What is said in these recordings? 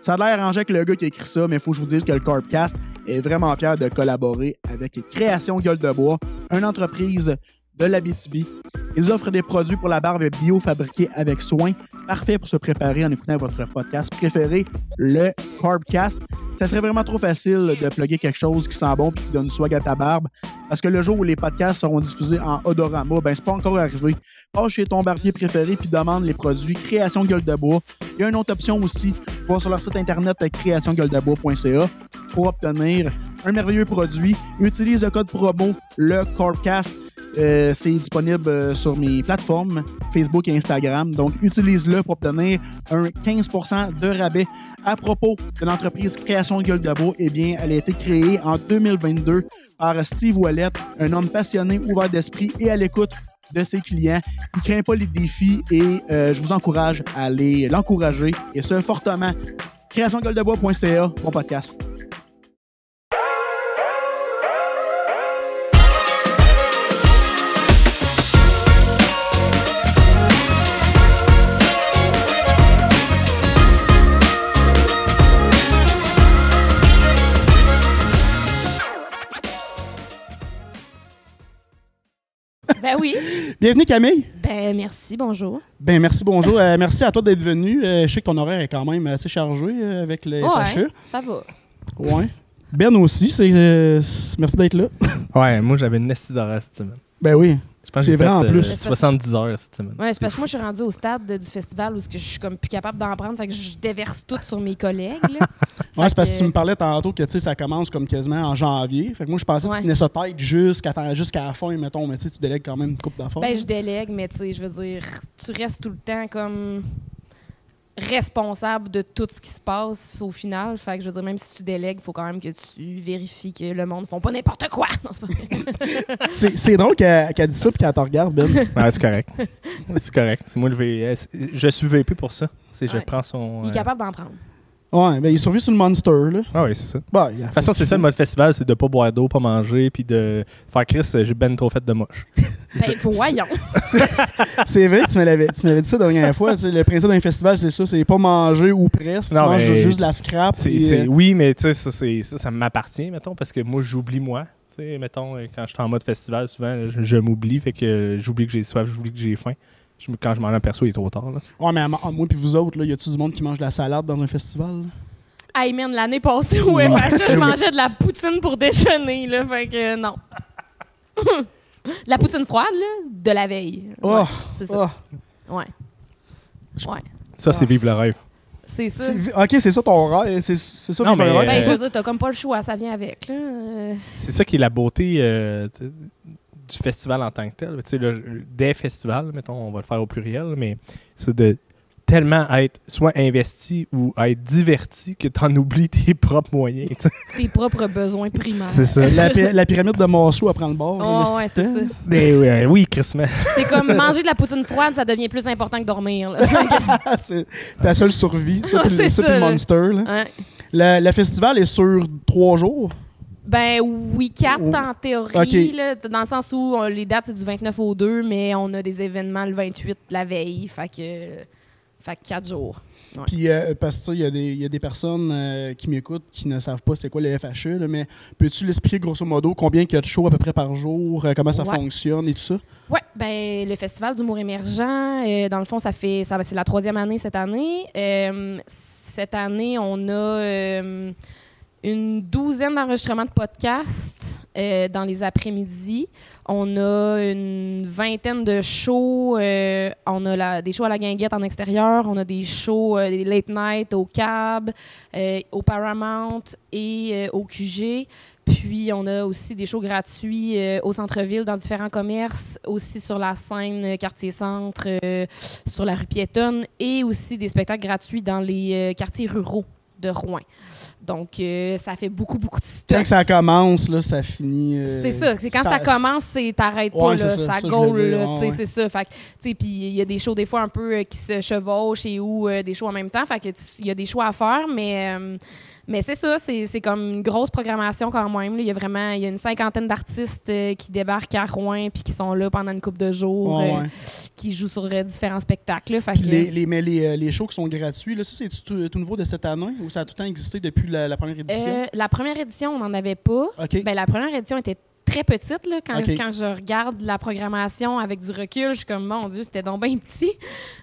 Ça a l'air arrangé avec le gars qui a écrit ça, mais il faut que je vous dise que le Carbcast est vraiment fier de collaborer avec Création Gueule de Bois, une entreprise de l'Abitibi. Ils offrent des produits pour la barbe bio fabriqués avec soin, parfait pour se préparer en écoutant votre podcast préféré, le Carbcast. Ça serait vraiment trop facile de plugger quelque chose qui sent bon et qui donne swag à ta barbe. Parce que le jour où les podcasts seront diffusés en odorama, ben c'est pas encore arrivé. Passe chez ton barbier préféré puis demande les produits Création Gueule de Bois. Il y a une autre option aussi. Va sur leur site internet créationgueuledebois.ca pour obtenir un merveilleux produit. Utilise le code promo le Carbcast euh, c'est disponible euh, sur mes plateformes Facebook et Instagram. Donc, utilise-le pour obtenir un 15% de rabais. À propos de l'entreprise Création de eh bien, elle a été créée en 2022 par Steve Wallet, un homme passionné, ouvert d'esprit et à l'écoute de ses clients. Il craint pas les défis et euh, je vous encourage à aller l'encourager et ce fortement. Créationgueuledebois.ca, bon podcast. Ben oui. Bienvenue Camille. Ben merci, bonjour. Ben merci, bonjour. Euh, merci à toi d'être venu. Euh, je sais que ton horaire est quand même assez chargé euh, avec le FHE. Ouais, ça va. Ouais. Ben aussi, c'est, merci d'être là. Ouais, moi j'avais une nestie d'horaire cette semaine. Ben oui. Pense C'est que j'ai vrai, en fait, plus. euh, 70 heures cette semaine. Ouais, c'est parce que moi, je suis rendue au stade de- du festival où ce que je suis comme plus capable d'en prendre, fait que je déverse tout sur mes collègues. là. Ouais, Fait c'est parce que que- tu me parlais tantôt que tu sais, ça commence comme quasiment en janvier. Fait que moi, je pensais que Ouais. tu tenais ça tête jusqu'à, jusqu'à la fin, mettons. Mais tu sais, tu délègues quand même une coupe d'affaires. Ben, je délègue, mais tu sais, je veux dire, tu restes tout le temps comme responsable de tout ce qui se passe au final. Fait que je veux dire, même si tu délègues, il faut quand même que tu vérifies que le monde ne font pas n'importe quoi. C'est drôle qu'elle, qu'elle dise ça puis qu'elle te regarde, Ben. Ouais, c'est correct. c'est correct. C'est moi le V. Je suis VP pour ça. C'est je prends son. Il est euh, capable d'en prendre. Ouais, ben il survit sur le Monster, là. Ah oui, c'est ça. De Bah, a toute façon, c'est ça le mode festival, c'est de pas boire d'eau, pas manger, puis de faire Chris, euh, j'ai ben trop fait de moche. Ben, voyons. C'est vrai, tu tu m'avais dit ça la dernière fois. tu sais, Le principe d'un festival, c'est ça c'est pas manger ou presque. Tu Non, manges mais juste de la scrap. Puis, euh, oui, mais tu sais, ça, c'est- ça, ça m'appartient, mettons, parce que moi, j'oublie moi. Tu sais, mettons, euh, quand je suis en mode festival, souvent, je, je m'oublie, fait que j'oublie que j'ai soif, j'oublie que j'ai faim. Je me- quand je m'en aperçois, il est trop tard. là. Ouais, mais à moi moi puis vous autres, là, y a-tu du monde qui mange de la salade dans un festival? là? Hey man, l'année passée au FHA, je mangeais de la poutine pour déjeuner, là, fait que euh, non. de la poutine froide, là, de la veille. Ouais, Oh, c'est ça. oh. Ouais. Ouais, Ça, c'est vivre le rêve. c'est ça. C'est- Ok, c'est ça ton rêve. C'est, c'est ça Non, vivre le rêve. Ben, je veux dire, t'as comme pas le choix, ça vient avec, là. Euh, C'est ça qui est la beauté euh, tu sais, du festival en tant que tel. Tu sais, le- des festivals, mettons, on va le faire au pluriel, mais c'est de tellement être soit investi ou être diverti que t'en oublies tes propres moyens. tu tes propres besoins primaires. C'est ça. La, pi- la pyramide de Maslow, prend le bord. Oh, ouais, c'est ça. Mais oui, euh, oui, Chris, mais C'est comme manger de la poutine froide, ça devient plus important que dormir. C'est ta seule survie. Ça, puis le- ça, puis le. Monster. Là. Ouais. Le, le festival est sur trois jours. Ben oui, quatre Oh. en théorie, là, dans le sens où euh, les dates c'est du 29 au 2, mais on a des événements le 28 la veille, fait que, fait que jours. Ouais. Puis, euh, parce que il y, a des- il y a des personnes euh, qui m'écoutent qui ne savent pas c'est quoi le FHE, là, mais peux-tu l'expliquer grosso modo combien il y a de shows à peu près par jour, euh, comment ça Ouais. fonctionne et tout ça? Ouais, ben le festival d'humour émergent, dans le fond, ça fait, ça, c'est la troisième année cette année. Cette année, on a une douzaine d'enregistrements de podcasts euh, dans les après-midi. On a une vingtaine de shows. euh, on a des shows à la guinguette en extérieur. On a des shows, euh, des late night au Cab, au Paramount et au QG. Puis, on a aussi des shows gratuits au centre-ville, dans différents commerces, aussi sur la scène quartier-centre, sur la rue piétonne, et aussi des spectacles gratuits dans les quartiers ruraux de Rouen. Donc, euh, ça fait beaucoup, beaucoup de Quand stock. que ça commence, là, ça finit. euh, C'est ça, c'est quand ça, commence, c'est t'arrêtes pas, là, ça, ça, goal, là, ouais, ouais. c'est ça. Fait tu sais, puis il y a des shows des fois un peu euh, qui se chevauchent et ou des shows en même temps, fait que il y a des choix à faire, mais, Mais c'est ça, c'est comme une grosse programmation quand même. là. Il y a vraiment il y a une cinquantaine d'artistes euh, qui débarquent à Rouen puis qui sont là pendant une couple de jours, Ouais, euh, ouais. qui jouent sur euh, différents spectacles. là. Fait Puis que- les, les- mais les, les shows qui sont gratuits, là, ça, c'est tout, tout nouveau de cette année ou ça a tout le temps existé depuis la, la première édition? La première édition, on n'en avait pas. OK. Ben, la première édition était très petite. Là, quand, quand je regarde la programmation avec du recul, je suis comme, mon Dieu, c'était donc bien petit.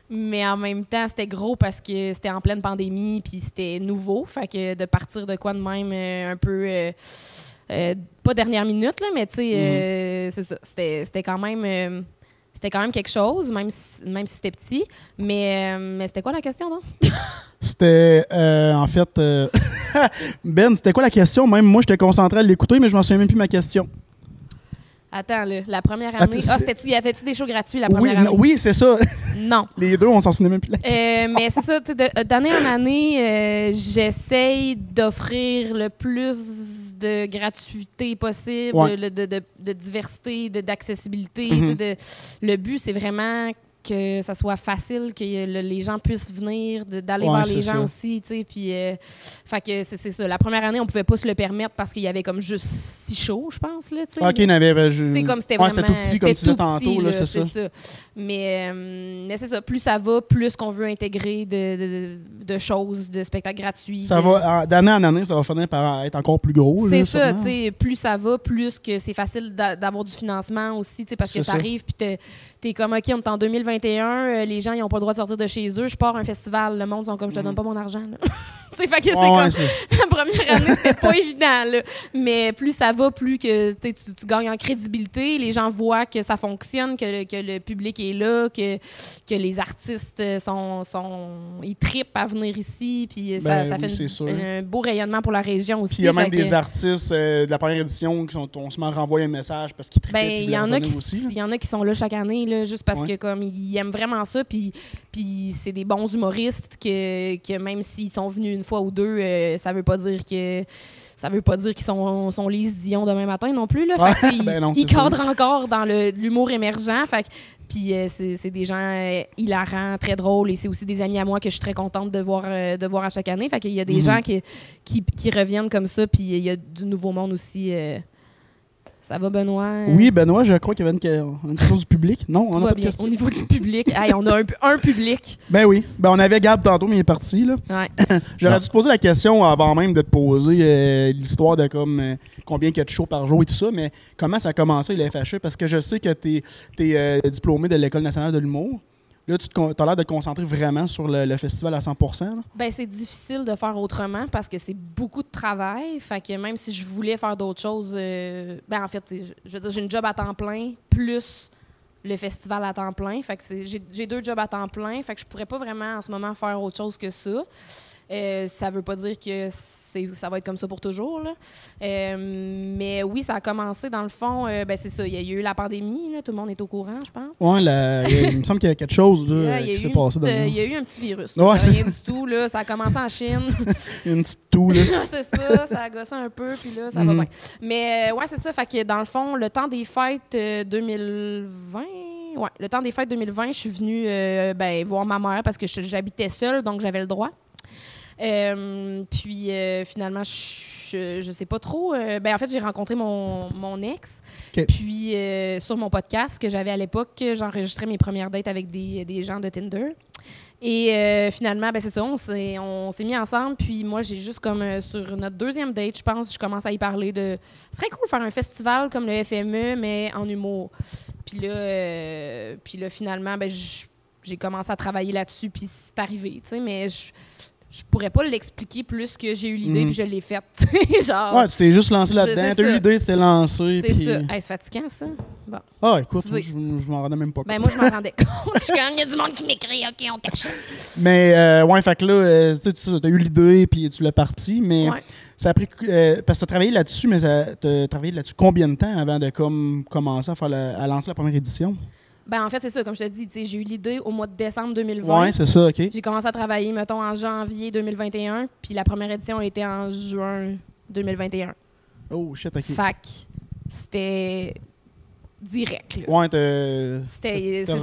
Mais en même temps, c'était gros parce que c'était en pleine pandémie puis c'était nouveau. Fait que de partir de quoi de même euh, un peu... euh, euh, pas dernière minute, là, mais tu sais, c'est ça. C'était quand même... c'était quand même quelque chose, même si, même si c'était petit. Mais, euh, mais c'était quoi la question, non? C'était, euh, en fait, euh, Ben, c'était quoi la question? Même moi, j'étais concentré à l'écouter, mais je m'en souviens même plus ma question. Attends, là, la première année... Ah, c'est- c'était-tu... Y avait-tu des shows gratuits la première année? oui, c'est ça. Non. Les deux, on s'en souvenait même plus Euh, mais c'est ça, tu de- d'année en année, euh, j'essaye d'offrir le plus de gratuité possible, Ouais. le- de, de- de diversité, d'accessibilité. Mhm. tu de- le but, c'est vraiment que ça soit facile, que le- les gens puissent venir, d'aller Ouais, vers les gens ça. aussi, tu sais, puis euh, fait que c'est ça. La première année, on pouvait pas se le permettre parce qu'il y avait comme juste six shows, je pense, là, tu sais. OK, il y avait. ben, Tu sais, comme c'était Ouais, vraiment... tout petit, comme tu disais tout tantôt, là, c'est ça. Mais, euh, mais c'est ça. Plus ça va, plus qu'on veut intégrer de, de- de choses, de spectacles gratuits. Ça de- va, d'année en année, ça va finir par être encore plus gros. C'est ça, tu sais, plus ça va, plus que c'est facile d'a- d'avoir du financement aussi, tu sais, parce que C'est ça. t'arrives puis t'es- comme, OK, on est en 2021, euh, les gens, ils ont pas le droit de sortir de chez eux, je pars à un festival, le monde sont comme, je te donne pas mon argent, tu sais, fait que c'est ouais, comme, la première année, c'était pas évident, là. Mais plus ça va, plus que tu, gagnes en crédibilité. Les gens voient que ça fonctionne, que le, que le public est là, que, que les artistes sont, sont. Ils tripent à venir ici. Puis ça, Ben ça fait une- un beau rayonnement pour la région aussi. Puis il y a même des que- artistes euh, de la première édition qui sont, on se met à renvoyer un message parce qu'ils tripaient. Ben, ils il y en a qui il y en a qui sont là chaque année là, juste parce Ouais. que comme ils aiment vraiment ça puis puis c'est des bons humoristes que, que même s'ils sont venus une fois ou deux euh, ça veut pas dire que ça veut pas dire qu'ils sont, sont Lise Dion demain matin non plus là. Ouais, Fait que, ils, ben non, ils cadrent encore dans l'humour émergent fait puis euh, c'est des gens euh, hilarants, très drôles et c'est aussi des amis à moi que je suis très contente de voir euh, de voir à chaque année. Fait qu'il y a des Mhm. gens qui, qui, qui reviennent comme ça puis il y a du nouveau monde aussi ça va Benoît? Oui, Benoît, je crois qu'il y avait une, une chose du public. Non, tout on n'a pas de bien. question. Au niveau du public, hey, on a un, un public. Ben oui. Ben, on avait Gab tantôt, mais il est parti. Là. Ouais. J'aurais Non. dû te poser la question avant même de te poser euh, l'histoire de comme euh, combien il y a de shows par jour et tout ça, mais comment ça a commencé le FHE? Parce que je sais que tu es, diplômé de l'École nationale de l'humour. Là, tu as l'air de te concentrer vraiment sur le, festival à 100 là? Ben, c'est difficile de faire autrement parce que c'est beaucoup de travail. Fait que même si je voulais faire d'autres choses, euh, ben en fait, je, veux dire, j'ai une job à temps plein plus le festival à temps plein. Fait que j'ai deux jobs à temps plein. Fait que je pourrais pas vraiment en ce moment faire autre chose que ça. Euh, ça veut pas dire que c'est ça va être comme ça pour toujours. Là. Euh, mais oui, ça a commencé dans le fond. euh, ben c'est ça. Il y a eu la pandémie. Là, tout le monde est au courant, je pense. La- il me semble qu'il y a quelque chose là, qui s'est passé il y a eu un petit virus. Ouais, rien ça. du tout. Là. Ça a commencé en Chine. une petite toux. Là. c'est ça, ça a gossé un peu, puis là, ça va Mhm. bien. Mais euh, ouais, c'est ça. Fait que dans le fond, le temps des fêtes euh, 2020, ouais, le temps des fêtes 2020, je suis venue euh, ben, voir ma mère parce que j'habitais seule, donc j'avais le droit. Euh, puis euh, finalement, je, je sais pas trop. euh, ben, en fait, j'ai rencontré mon, mon ex. Puis sur mon podcast que j'avais à l'époque, j'enregistrais mes premières dates avec des, des gens de Tinder. Et euh, finalement, ben c'est ça, on s'est, on s'est mis ensemble. Puis moi, j'ai juste comme euh, sur notre deuxième date, je pense, je commence à y parler de. Ce serait cool de faire un festival comme le FME, mais en humour. Puis là, euh, puis là finalement, ben, j'ai commencé à travailler là-dessus, puis c'est arrivé, tu sais, mais je. Je pourrais pas l'expliquer plus que j'ai eu l'idée Mhm. puis je l'ai faite. Genre, Ouais, tu t'es juste lancé là-dedans. sais T'as eu l'idée, tu t'es lancé. c'est ça. Hey, c'est fatigant, ça. Bon. Ah, écoute, moi, je, je m'en rendais même pas compte. Ben, moi, je m'en rendais compte. Je suis comme, il y a du monde qui m'écrit, OK, on cache. Mais, euh, ouais, fait que là, euh, tu as eu l'idée, puis tu l'as parti, mais Ouais. ça a pris. euh, parce que tu as travaillé là-dessus, mais tu as travaillé là-dessus combien de temps avant de comme, commencer à, faire la- à lancer la première édition? Ben, en fait, c'est ça. Comme je te dis, j'ai eu l'idée au mois de décembre 2020. Ouais, c'est ça, OK. J'ai commencé à travailler, mettons, en janvier 2021, puis la première édition a été en juin 2021. Oh, shit, OK. Fac, c'était direct. là. Ouais,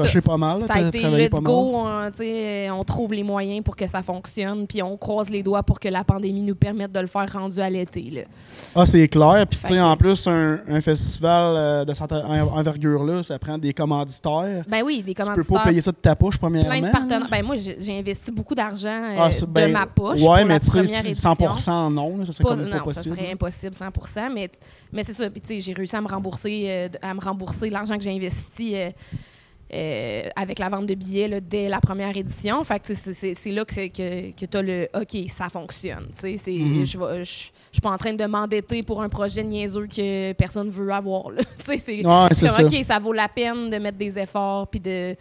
rushé pas mal, Ça a été let's pas go, on, tu sais, on trouve les moyens pour que ça fonctionne, puis on croise les doigts pour que la pandémie nous permette de le faire rendu à l'été. Ah, c'est clair. Puis, tu Fait sais, que- en plus, un, un festival euh, de cette en- envergure-là, ça prend des commanditaires. Ben oui, des Tu peux pas commanditaires, payer ça de ta poche, premièrement. plein de partenaires. Ben moi, j'ai investi beaucoup d'argent euh, Ah, c'est- ben, de ma poche Ouais, pour mais tu sais, première tu- édition. 100% non, là, ça serait comme pas non, possible. ça serait impossible 100 mais, mais c'est ça. Puis, tu sais, j'ai réussi à me rembourser, euh, à me rembourser l'argent que j'ai investi euh, avec la vente de billets là, dès la première édition. Fait que c'est- là que, que, que tu as le OK, ça fonctionne. Mhm. Je je suis pas en train de m'endetter pour un projet niaiseux que personne veut avoir. c'est Ouais. OK, ça vaut la peine de mettre des efforts, puis de,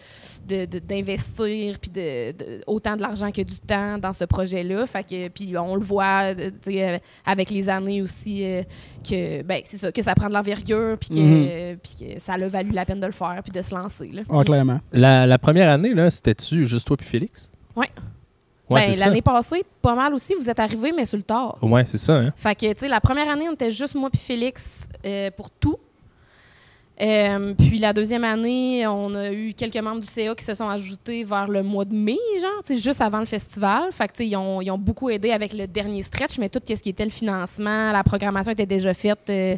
de- de- d'investir, puis de, de- autant de l'argent que du temps dans ce projet-là. Fait que, puis on le voit euh, euh, avec les années aussi, euh, que, ben, c'est ça, que ça prend de l'envergure, puis que, Mhm. euh, puis que ça a valu la peine de le faire, puis de se lancer. Là. Ah, clairement. La, la première année, là, c'était-tu juste toi puis Félix? Ouais. Ouais, Ben, l'année passée, pas mal aussi, vous êtes arrivés, mais sur le tard. Ouais, c'est ça, hein? Fait que, tu sais, la première année, on était juste moi puis Félix euh, pour tout. Euh, puis la deuxième année, on a eu quelques membres du CA qui se sont ajoutés vers le mois de mai, genre, tu sais, juste avant le festival. Fait que, tu sais, ils ont, ils ont beaucoup aidé avec le dernier stretch, mais tout ce qui était le financement, la programmation était déjà faite euh,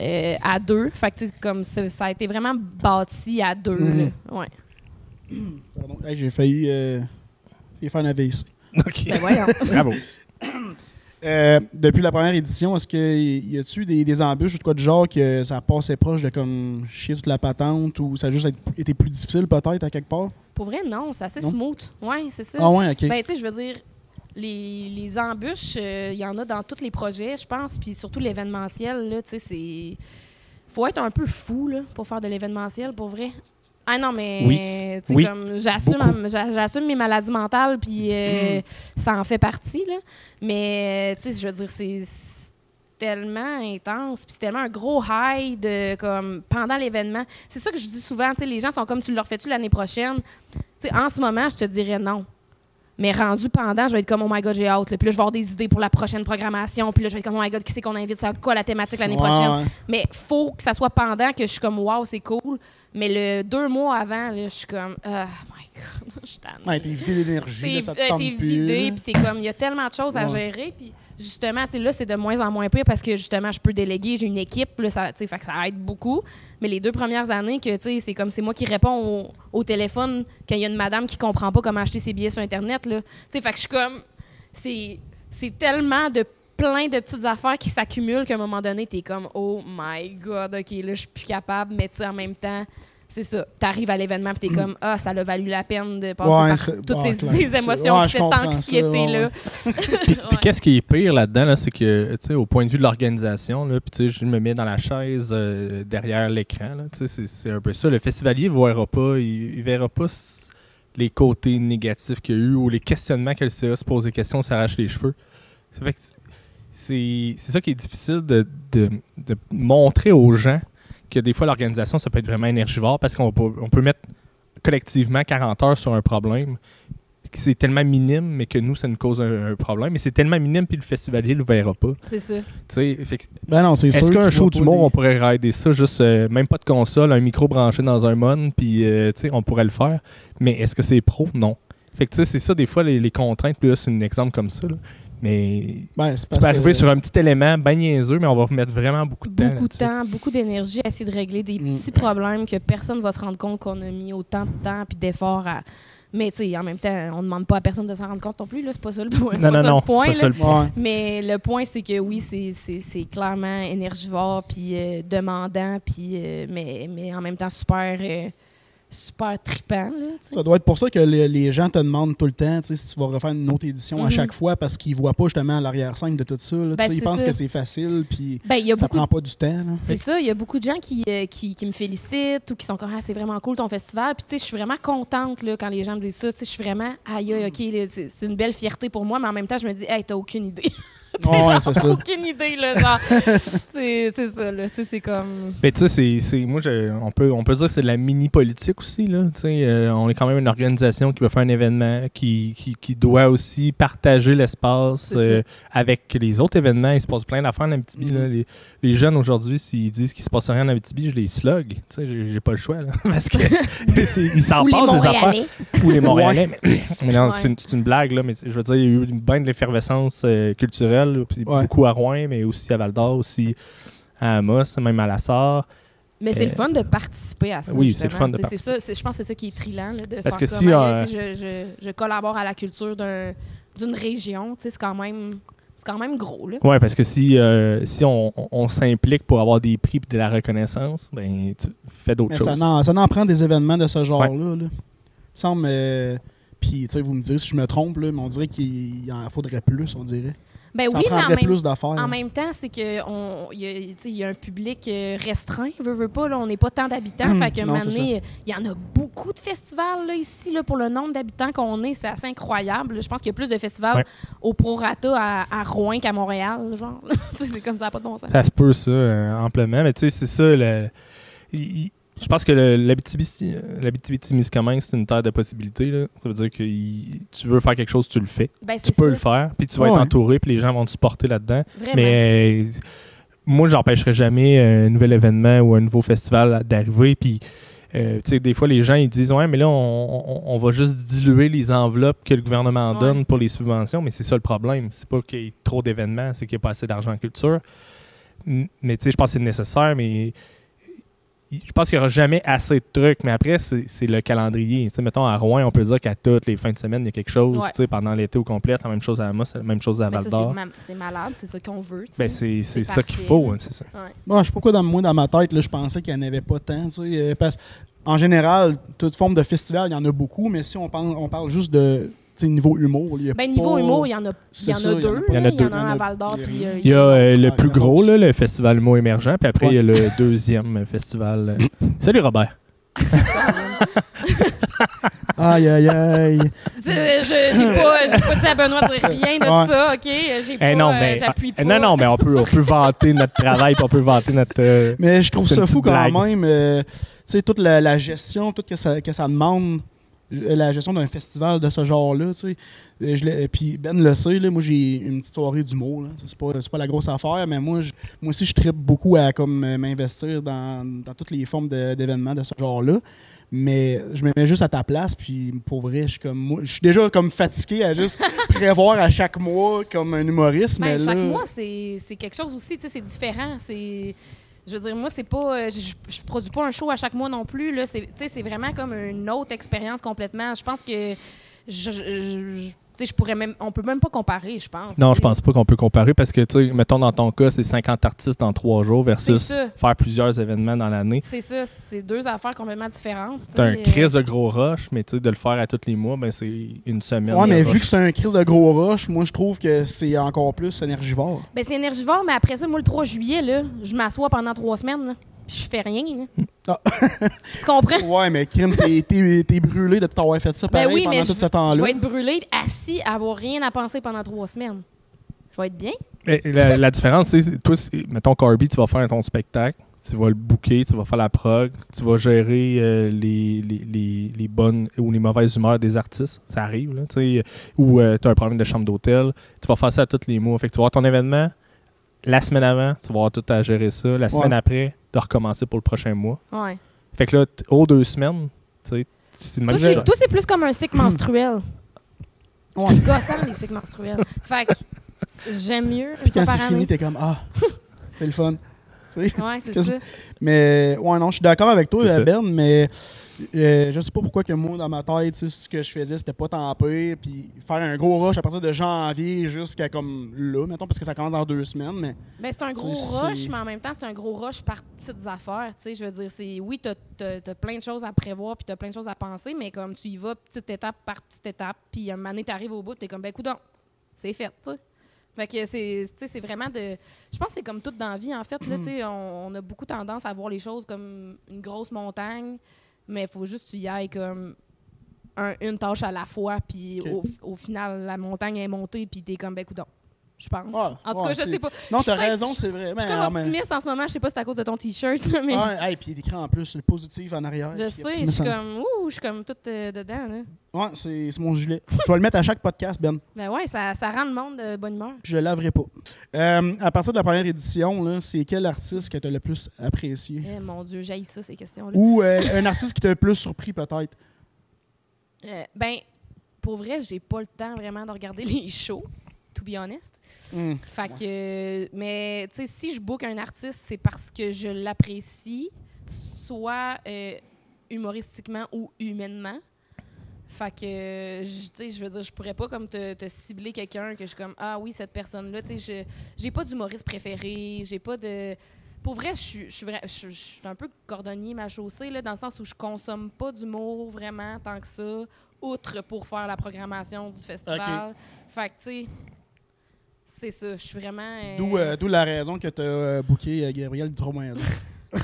euh, à deux. Fait que, comme ça, ça a été vraiment bâti à deux. Mhm. là. Ouais. Pardon. Hey, j'ai failli euh, j'ai faire un AVC. OK. Ben voyons. Bravo. Euh, depuis la première édition, est-ce qu'il y a-tu des, des embûches ou de quoi de genre que ça passait proche de comme chier toute la patente ou ça a juste été- été plus difficile peut-être à quelque part? Pour vrai, non, c'est assez Non? smooth. Ouais, c'est ça. Ah ouais, ok. Ben, tu sais, je veux dire, les, les embûches, euh, il y en a dans tous les projets, je pense, puis surtout l'événementiel, là, tu sais, c'est... faut être un peu fou, là, pour faire de l'événementiel, pour vrai. Ah non, mais, Oui. Oui. comme, j'assume, j'assume mes maladies mentales, puis euh, ça en fait partie, là. Mais, tu sais, je veux dire, c'est tellement intense, puis c'est tellement un gros high de, comme, pendant l'événement. C'est ça que je dis souvent, tu sais, les gens sont comme, tu leur fais-tu l'année prochaine? Tu sais, en ce moment, je te dirais non. Mais rendu pendant, je vais être comme, oh my god, j'ai hâte. là. Puis là, je vais avoir des idées pour la prochaine programmation. Puis là, je vais être comme, oh my god, qui c'est qu'on invite? C'est quoi la thématique l'année prochaine? ouais. Mais faut que ça soit pendant que je suis comme, wow, c'est cool. Mais le deux mois avant, là, je suis comme, oh my god, je suis. Ouais, t'es vidé d'énergie, ça te euh, tente t'es vidé, puis t'es comme, il y a tellement de choses à gérer. Puis justement, tu sais, là, c'est de moins en moins pire parce que justement, je peux déléguer, j'ai une équipe, là, ça, fait que ça aide beaucoup. Mais les deux premières années, que c'est comme c'est moi qui réponds au, au téléphone quand il y a une madame qui comprend pas comment acheter ses billets sur Internet, là. Tu sais, fait que je suis comme, c'est c'est tellement de plein de petites affaires qui s'accumulent qu'à un moment donné, t'es comme, oh my god, ok, là, je suis plus capable, mais tu sais, en même temps, c'est ça. T'arrives à l'événement puis t'es comme, ah, ça a valu la peine de passer Ouais, par toutes ces, émotions, ouais, cette anxiété-là. Puis, puis qu'est-ce qui est pire là-dedans, là, c'est que, tu sais, au point de vue de l'organisation, là, puis tu sais, je me mets dans la chaise euh, derrière l'écran, là, tu sais, c'est- c'est un peu ça. Le festivalier ne verra pas, il, il verra pas les côtés négatifs qu'il y a eu ou les questionnements que le CA se pose des questions, s'arrache les cheveux. Ça fait que c'est ça qui est difficile de, de- de montrer aux gens que des fois l'organisation, ça peut être vraiment énergivore parce qu'on peut, on peut mettre collectivement 40 heures sur un problème que c'est tellement minime, mais que nous, ça nous cause un, un problème. Mais c'est tellement minime, puis le festivalier ne le verra pas. C'est fait que- Ben non, c'est sûr. Est-ce qu'un show pas monde, on pourrait rider ça, juste euh, même pas de console, un micro branché dans un mon, puis euh, tu sais, on pourrait le faire. Mais est-ce que c'est pro? Non. Fait que tu sais, c'est ça, des fois, les, les contraintes, puis là, c'est un exemple comme ça. là. Mais Ben, tu peux arriver sur un petit élément bien niaiseux, mais on va mettre vraiment beaucoup de temps. Beaucoup de temps, beaucoup d'énergie à essayer de régler des Mm. petits problèmes que personne va se rendre compte qu'on a mis autant de temps puis d'efforts à. Mais tu sais, en même temps, on demande pas à personne de s'en rendre compte non plus. Là, c'est pas ça le point. Non, non, non. point. c'est pas ça le point. Mais le point, c'est que oui, c'est- c'est c'est clairement énergivore, puis euh, demandant, puis euh, mais, mais en même temps super, euh, super. Là, sais. Ça doit être pour ça que les, les gens te demandent tout le temps si tu vas refaire une autre édition à Mhm. chaque fois parce qu'ils voient pas justement l'arrière-scène de tout ça. là, Ben, ils pensent ça. que c'est facile puis Ben, ça prend pas du temps. C'est ça, il y a beaucoup de gens qui, euh, qui, qui me félicitent ou qui sont comme ah, c'est vraiment cool ton festival. Puis je suis vraiment contente là, quand les gens me disent ça. Je suis vraiment aïe, aïe, ok, c'est une belle fierté pour moi, mais en même temps, je me dis, hey, t'as aucune idée. Ouais, c'est ça. aucune idée, là. Genre, c'est c'est ça, là. Tu sais, c'est comme. Mais tu sais, c'est- c'est- moi, je- on, peut, on peut dire que c'est de la mini-politique aussi. Là, tu sais, euh, on est quand même une organisation qui veut faire un événement, qui, qui, qui doit aussi partager l'espace euh, avec les autres événements. Il se passe plein d'affaires en Abitibi. Là. Les, les jeunes aujourd'hui, s'ils disent qu'il se passe rien en Abitibi, je les slug. Tu sais, j'ai pas le choix. Là, parce que ils s'en passent des affaires. Ou les Montréalais. mais, mais non, Ouais. c'est une, blague, là, mais je veux dire, il y a eu une bain de l'effervescence euh, culturelle, là, puis Ouais. beaucoup à Rouen, mais aussi à Val-d'Or, aussi à Amos, même à La Sarre. Mais c'est Euh, le fun de participer à ça. oui, c'est le fun de ça, c'est- Je pense que c'est ça qui est trillant, là, de Parce faire que comme, si, euh, je, je- je collabore à la culture d'un- d'une région. tu sais, C'est quand même. C'est quand même gros, là. Oui, parce que si, euh, si on, on- s'implique pour avoir des prix et de la reconnaissance, ben, tu fais d'autres choses. ça n'en, ça n'en prend des événements de ce genre-là. Là. Il me semble. euh, puis, tu sais, vous me direz si je me trompe, là, mais on dirait qu'il en faudrait plus, on dirait. Ben ça oui, mais en prendrait même, plus d'affaires. en même temps, c'est qu'il y, y a un public euh, restreint, veut, veut pas. Là, on n'est pas tant d'habitants. Hum, fait qu'à un non, moment c'est donné, il y en a beaucoup de festivals là, ici là, pour le nombre d'habitants qu'on est. C'est assez incroyable. Je pense qu'il y a plus de festivals Ouais. au prorata à, à Rouen qu'à Montréal. Genre. C'est comme ça, pas de bon sens. Ça se peut, ça, euh, amplement. Mais tu sais, c'est ça. le- il- je pense que l'Abitibi-Témiscamingue, c'est une terre de possibilités. là. Ça veut dire que il- tu veux faire quelque chose, tu le fais. Ben, Tu peux ça, le faire, puis tu vas Ouais. être entouré, puis les gens vont te supporter là-dedans. Mais euh, moi, j'empêcherai jamais un nouvel événement ou un nouveau festival d'arriver. Puis, euh, tu sais, des fois, les gens ils disent Ouais, mais là, on, on- on va juste diluer les enveloppes que le gouvernement Ouais. donne pour les subventions. Mais c'est ça le problème. C'est pas qu'il y ait trop d'événements, c'est qu'il n'y a pas assez d'argent en culture. Mais tu sais, je pense que c'est nécessaire, mais. Je pense qu'il n'y aura jamais assez de trucs, mais après, c'est le calendrier. Tu sais, mettons, à Rouen, on peut dire qu'à toutes les fins de semaine, il y a quelque chose. Ouais. tu sais, Pendant l'été au complet, la même chose à Amos, la même chose à Mais ça, Val-d'Or. c'est ma- c'est malade, c'est ça qu'on veut. Ben, c'est ça qu'il faut, hein, c'est ça. Moi, je sais pas pourquoi dans, moi, dans ma tête, là, je pensais qu'il n'y en avait pas tant. euh, parce en général, toute forme de festival, il y en a beaucoup, mais si on parle, on parle juste de niveau humour, il y a Ben, pas- niveau humour, il y en a, il y en a deux. pas. Il y en a là. Il y deux. en a un à Val d'Or. Il y a- puis, euh, Il y a euh, le plus gros, là, le festival Mot émergent, puis après, il y a le deuxième festival. euh. Salut Robert. Aïe, aïe, aïe. J'ai pas, pas dit à Benoît de rien de Ouais. ça, OK? J'ai Eh pas, non, mais, pas. non, non, mais on peut, on peut vanter notre travail, puis on peut vanter notre. euh, Mais je trouve ça fou quand blague. même. euh, tu sais, toute la, la gestion, tout que ça, que ça demande, la gestion d'un festival de ce genre-là. tu sais. Euh, je l'ai- Puis Ben le sait, là, moi j'ai une petite soirée d'humour. là. C'est pas, pas la grosse affaire, mais moi, je- moi aussi je tripe beaucoup à comme euh, m'investir dans, dans toutes les formes d'événements de, ce genre-là. Mais je me mets juste à ta place, puis pour vrai, je suis comme moi, je suis déjà comme fatigué à juste prévoir à chaque mois comme un humoriste. Ben, mais chaque là, mois, c'est c'est quelque chose aussi, tu sais, c'est différent. C'est. Je veux dire, moi, c'est pas. euh, Je, je produis pas un show à chaque mois non plus. Là. C'est, c'est vraiment comme une autre expérience complètement. Je pense que. Je, je- je- tu sais, je pourrais même. On peut même pas comparer, je pense. Non, je pense pas qu'on peut comparer parce que, tu sais, mettons dans ton cas, c'est 50 artistes en trois jours versus faire plusieurs événements dans l'année. C'est ça, c'est deux affaires complètement différentes. C'est un sais. crise de gros rush, mais tu sais, de le faire à tous les mois, ben c'est une semaine. Ouais, mais rush. vu que c'est un crise de gros rush, moi je trouve que c'est encore plus énergivore. Ben, c'est énergivore, mais après ça, moi, le 3 juillet, là, je m'assois pendant trois semaines, là, je fais rien. Là. Ah. tu comprends? Ouais, mais crime, t'es, t'es- t'es brûlé de t'avoir fait ça Ben oui, pendant mais tout je, ce temps-là. je vais être brûlé, assis, avoir rien à penser pendant trois semaines. Je vais être bien. Mais la, la différence, c'est, toi, c'est- mettons, Corby, tu vas faire ton spectacle, tu vas le booker, tu vas faire la prog, tu vas gérer euh, les, les, les, les bonnes ou les mauvaises humeurs des artistes. Ça arrive, là, tu sais. Ou tu as un problème de chambre d'hôtel. Tu vas faire ça à tous les mois. Fait que tu vas avoir ton événement, la semaine avant, tu vas avoir tout à gérer ça. La semaine Ouais. après, de recommencer pour le prochain mois. Ouais. Fait que là, aux deux semaines, tu sais, c'est Toi, c'est, toi, c'est plus comme un cycle menstruel. Ouais. C'est gossant, les cycles menstruels. Fait que j'aime mieux. Puis quand c'est fini, t'es comme Ah, c'est le fun. Tu sais? Ouais, c'est ça. Mais ouais, non, je suis d'accord avec toi, ça. Ben, mais euh, je sais pas pourquoi que moi, dans ma tête, tu sais, ce que je faisais, c'était pas tant pire. Puis faire un gros rush à partir de janvier jusqu'à comme là, mettons, parce que ça commence dans deux semaines. Mais Ben, c'est un gros rush, mais en même temps, c'est un gros rush par petites affaires. Tu sais, je veux dire, c'est oui, t'as as, plein de choses à prévoir puis t'as plein de choses à penser, mais comme tu y vas petite étape par petite étape, puis à un moment donné, t'arrives au bout, t'es comme, ben, coudonc, c'est fait, tu. Fait que c'est, tu vraiment de. Je pense que c'est comme tout dans la vie, en fait. Là, tu sais, on, on a beaucoup tendance à voir les choses comme une grosse montagne, mais il faut juste que tu y ailles comme un- une tâche à la fois, puis au final, la montagne est montée, puis t'es comme, ben, coudonc. Je pense. Ouais, en tout ouais, cas, je sais pas. Non, t'as raison, c'est vrai. Je Mais, suis comme ah, mais- optimiste en ce moment. Je sais pas si c'est à cause de ton t-shirt, mais Ouais, hey, puis il est écrit en plus le positif en arrière. je sais. Je suis en- comme, ouh, je suis comme toute euh, dedans. Là. Ouais, c'est mon gilet. je vais le mettre à chaque podcast, Ben. Ben ouais, ça, ça rend le monde de bonne humeur. Puis je le laverai pas. Euh, à partir de la première édition, c'est quel artiste que tu as le plus apprécié? Eh, mon Dieu, j'haïs ça, ces questions-là. Ou euh, un artiste qui t'a le plus surpris, peut-être? Euh, ben, pour vrai, j'ai pas le temps vraiment de regarder les shows, to be honest. Hmm. Fait que, mais tu sais, si je book un artiste, c'est parce que je l'apprécie, soit euh, humoristiquement ou humainement. Fait que, tu sais, je veux dire, je pourrais pas comme te, te cibler quelqu'un que je suis comme, ah oui, cette personne-là, tu sais, je- j'ai pas d'humoriste préféré, j'ai pas de... Pour vrai, je suis- un peu cordonnier ma chaussée, là, dans le sens où je consomme pas d'humour vraiment tant que ça, outre pour faire la programmation du festival. Fait que, tu sais, c'est ça, je suis vraiment... euh, D'où euh, d'où la raison que tu as booké euh, Gabriel Drummond.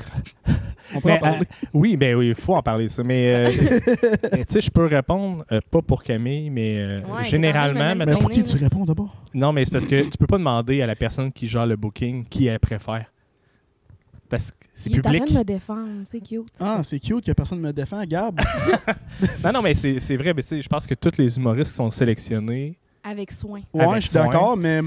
On peut Mais, en parler. euh, oui, ben oui, il faut en parler ça. Mais, euh, mais tu sais, je peux répondre, euh, pas pour Camille, mais euh, Ouais, généralement. Mais pour qui tu réponds d'abord? non, mais c'est parce que tu peux pas demander à la personne qui gère le booking qui elle préfère. Parce que c'est Il est en public. train de me défendre, c'est cute. Ah, c'est cute que personne ne me défend. Gab, Non, non, mais c'est c'est vrai. Mais tu sais, je pense que tous les humoristes qui sont sélectionnés. Avec soin. ouais, Avec je suis d'accord, mais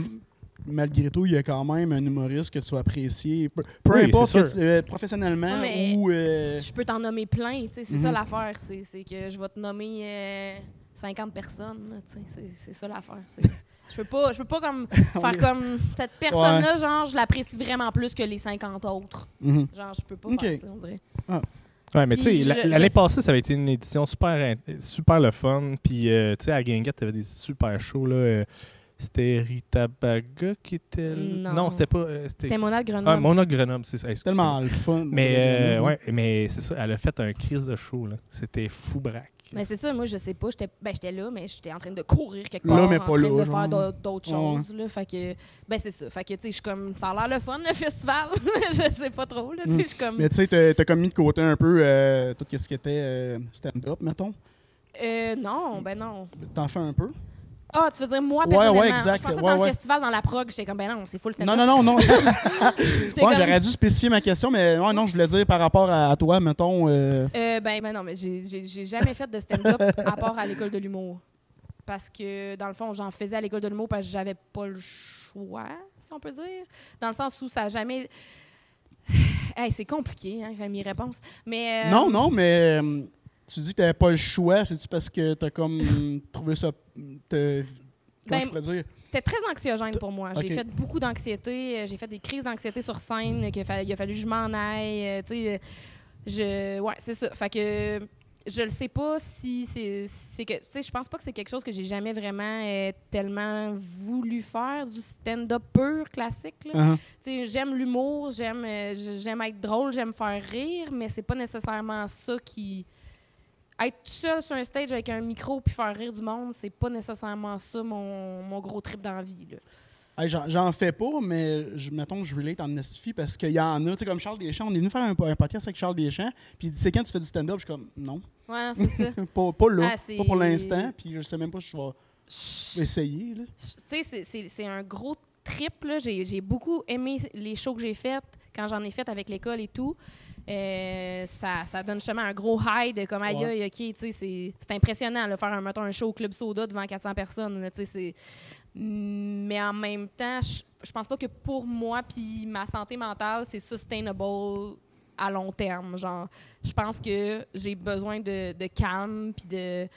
malgré tout, il y a quand même un humoriste que tu vas apprécier. Peu, peu Oui, importe que tu- euh, professionnellement mais- ou. euh, Je peux t'en nommer plein, tu sais, c'est Mhm. ça l'affaire. C'est que je vais te nommer euh, 50 personnes, là, tu sais, c'est- ça l'affaire. Je peux pas, je peux pas comme faire comme cette personne-là, genre, je l'apprécie vraiment plus que les 50 autres. mhm. Genre, je peux pas Ok. faire ça, on dirait. Ouais, mais tu sais, l'année passée, ça avait été une édition super, super le fun. Puis, euh, tu sais, à Guinguette, t'avais des super shows, là. euh, c'était Rita Baga qui était. là. Non. c'était pas. euh, c'était Mona Grenoble. Ah, Mona Grenoble, c'est ça. Tellement le fun. Mais, euh, ouais, mais c'est ça, elle a fait un crise de show, là. C'était fou braque. Mais c'est ça, moi, je sais pas. J'étais ben, j'étais là, mais j'étais en train de courir quelque Là, part. mais en pas train là, de genre. faire d'autres- Ouais. choses. Là, fait que, ben, c'est ça. Fait que, tu sais, je suis comme. Ça a l'air le fun, le festival. je sais pas trop, là. tu sais, Mm. Je suis comme. Mais tu sais, t'as t'as comme mis de côté un peu euh, tout ce qui était euh, stand-up, mettons? Euh, non, ben non. T'en fais un peu? Ah, tu veux dire moi, Ouais, personnellement? ouais, exact. Je pensais Ouais, dans ouais. le festival, dans la prog, j'étais comme, ben non, c'est full stand-up. Non, non, non, non. Ouais, J'aurais dû spécifier ma question, mais ouais, non, je voulais dire par rapport à, à toi, mettons. euh, Euh, ben, ben non, mais j'ai- jamais fait de stand-up à part à l'école de l'humour. Parce que, dans le fond, j'en faisais à l'école de l'humour parce que j'avais pas le choix, si on peut dire. Dans le sens où ça a jamais. Hey, c'est compliqué, hein, mes réponses. Mais. euh, Non, non, mais tu dis que t'avais pas le choix. C'est-tu parce que t'as comme trouvé ça. Comment Ben, je pourrais dire? C'était très anxiogène pour moi. J'ai fait beaucoup d'anxiété. euh, J'ai fait des crises d'anxiété sur scène. qu'il a fallu- il a fallu que je m'en aille. euh, tu sais, euh, je, ouais, c'est ça. Fait que je ne sais pas si c'est, que, tu sais, je pense pas que c'est quelque chose que j'ai jamais vraiment euh, tellement voulu faire du stand-up pur classique. Uh-huh. Tu sais, j'aime l'humour, j'aime, euh, j'aime être drôle, j'aime faire rire, mais c'est pas nécessairement ça qui. Être tout seul sur un stage avec un micro puis faire rire du monde, c'est pas nécessairement ça mon, mon gros trip d'envie. Hey, j'en, fais pas, mais je, mettons que je relate en estifie parce qu'il y en a, tu sais, comme Charles Deschamps. On est venu faire un, un podcast avec Charles Deschamps, puis il dit c'est quand tu fais du stand-up? Je suis comme non, Ouais, c'est ça. pas, pas là, Ah, pas pour l'instant, puis je sais même pas si je vais essayer. Tu sais, c'est- un gros trip. J'ai j'ai beaucoup aimé les shows que j'ai faites quand j'en ai fait avec l'école et tout. Euh, ça, ça donne justement un gros high de comme aïe, Ouais. ok, tu sais, c'est c'est impressionnant de faire un, mettons, un show au Club Soda devant 400 personnes. là, tu sais, c'est- Mais en même temps, je je pense pas que pour moi puis ma santé mentale, c'est sustainable à long terme. Genre, je pense que j'ai besoin de, de calme puis de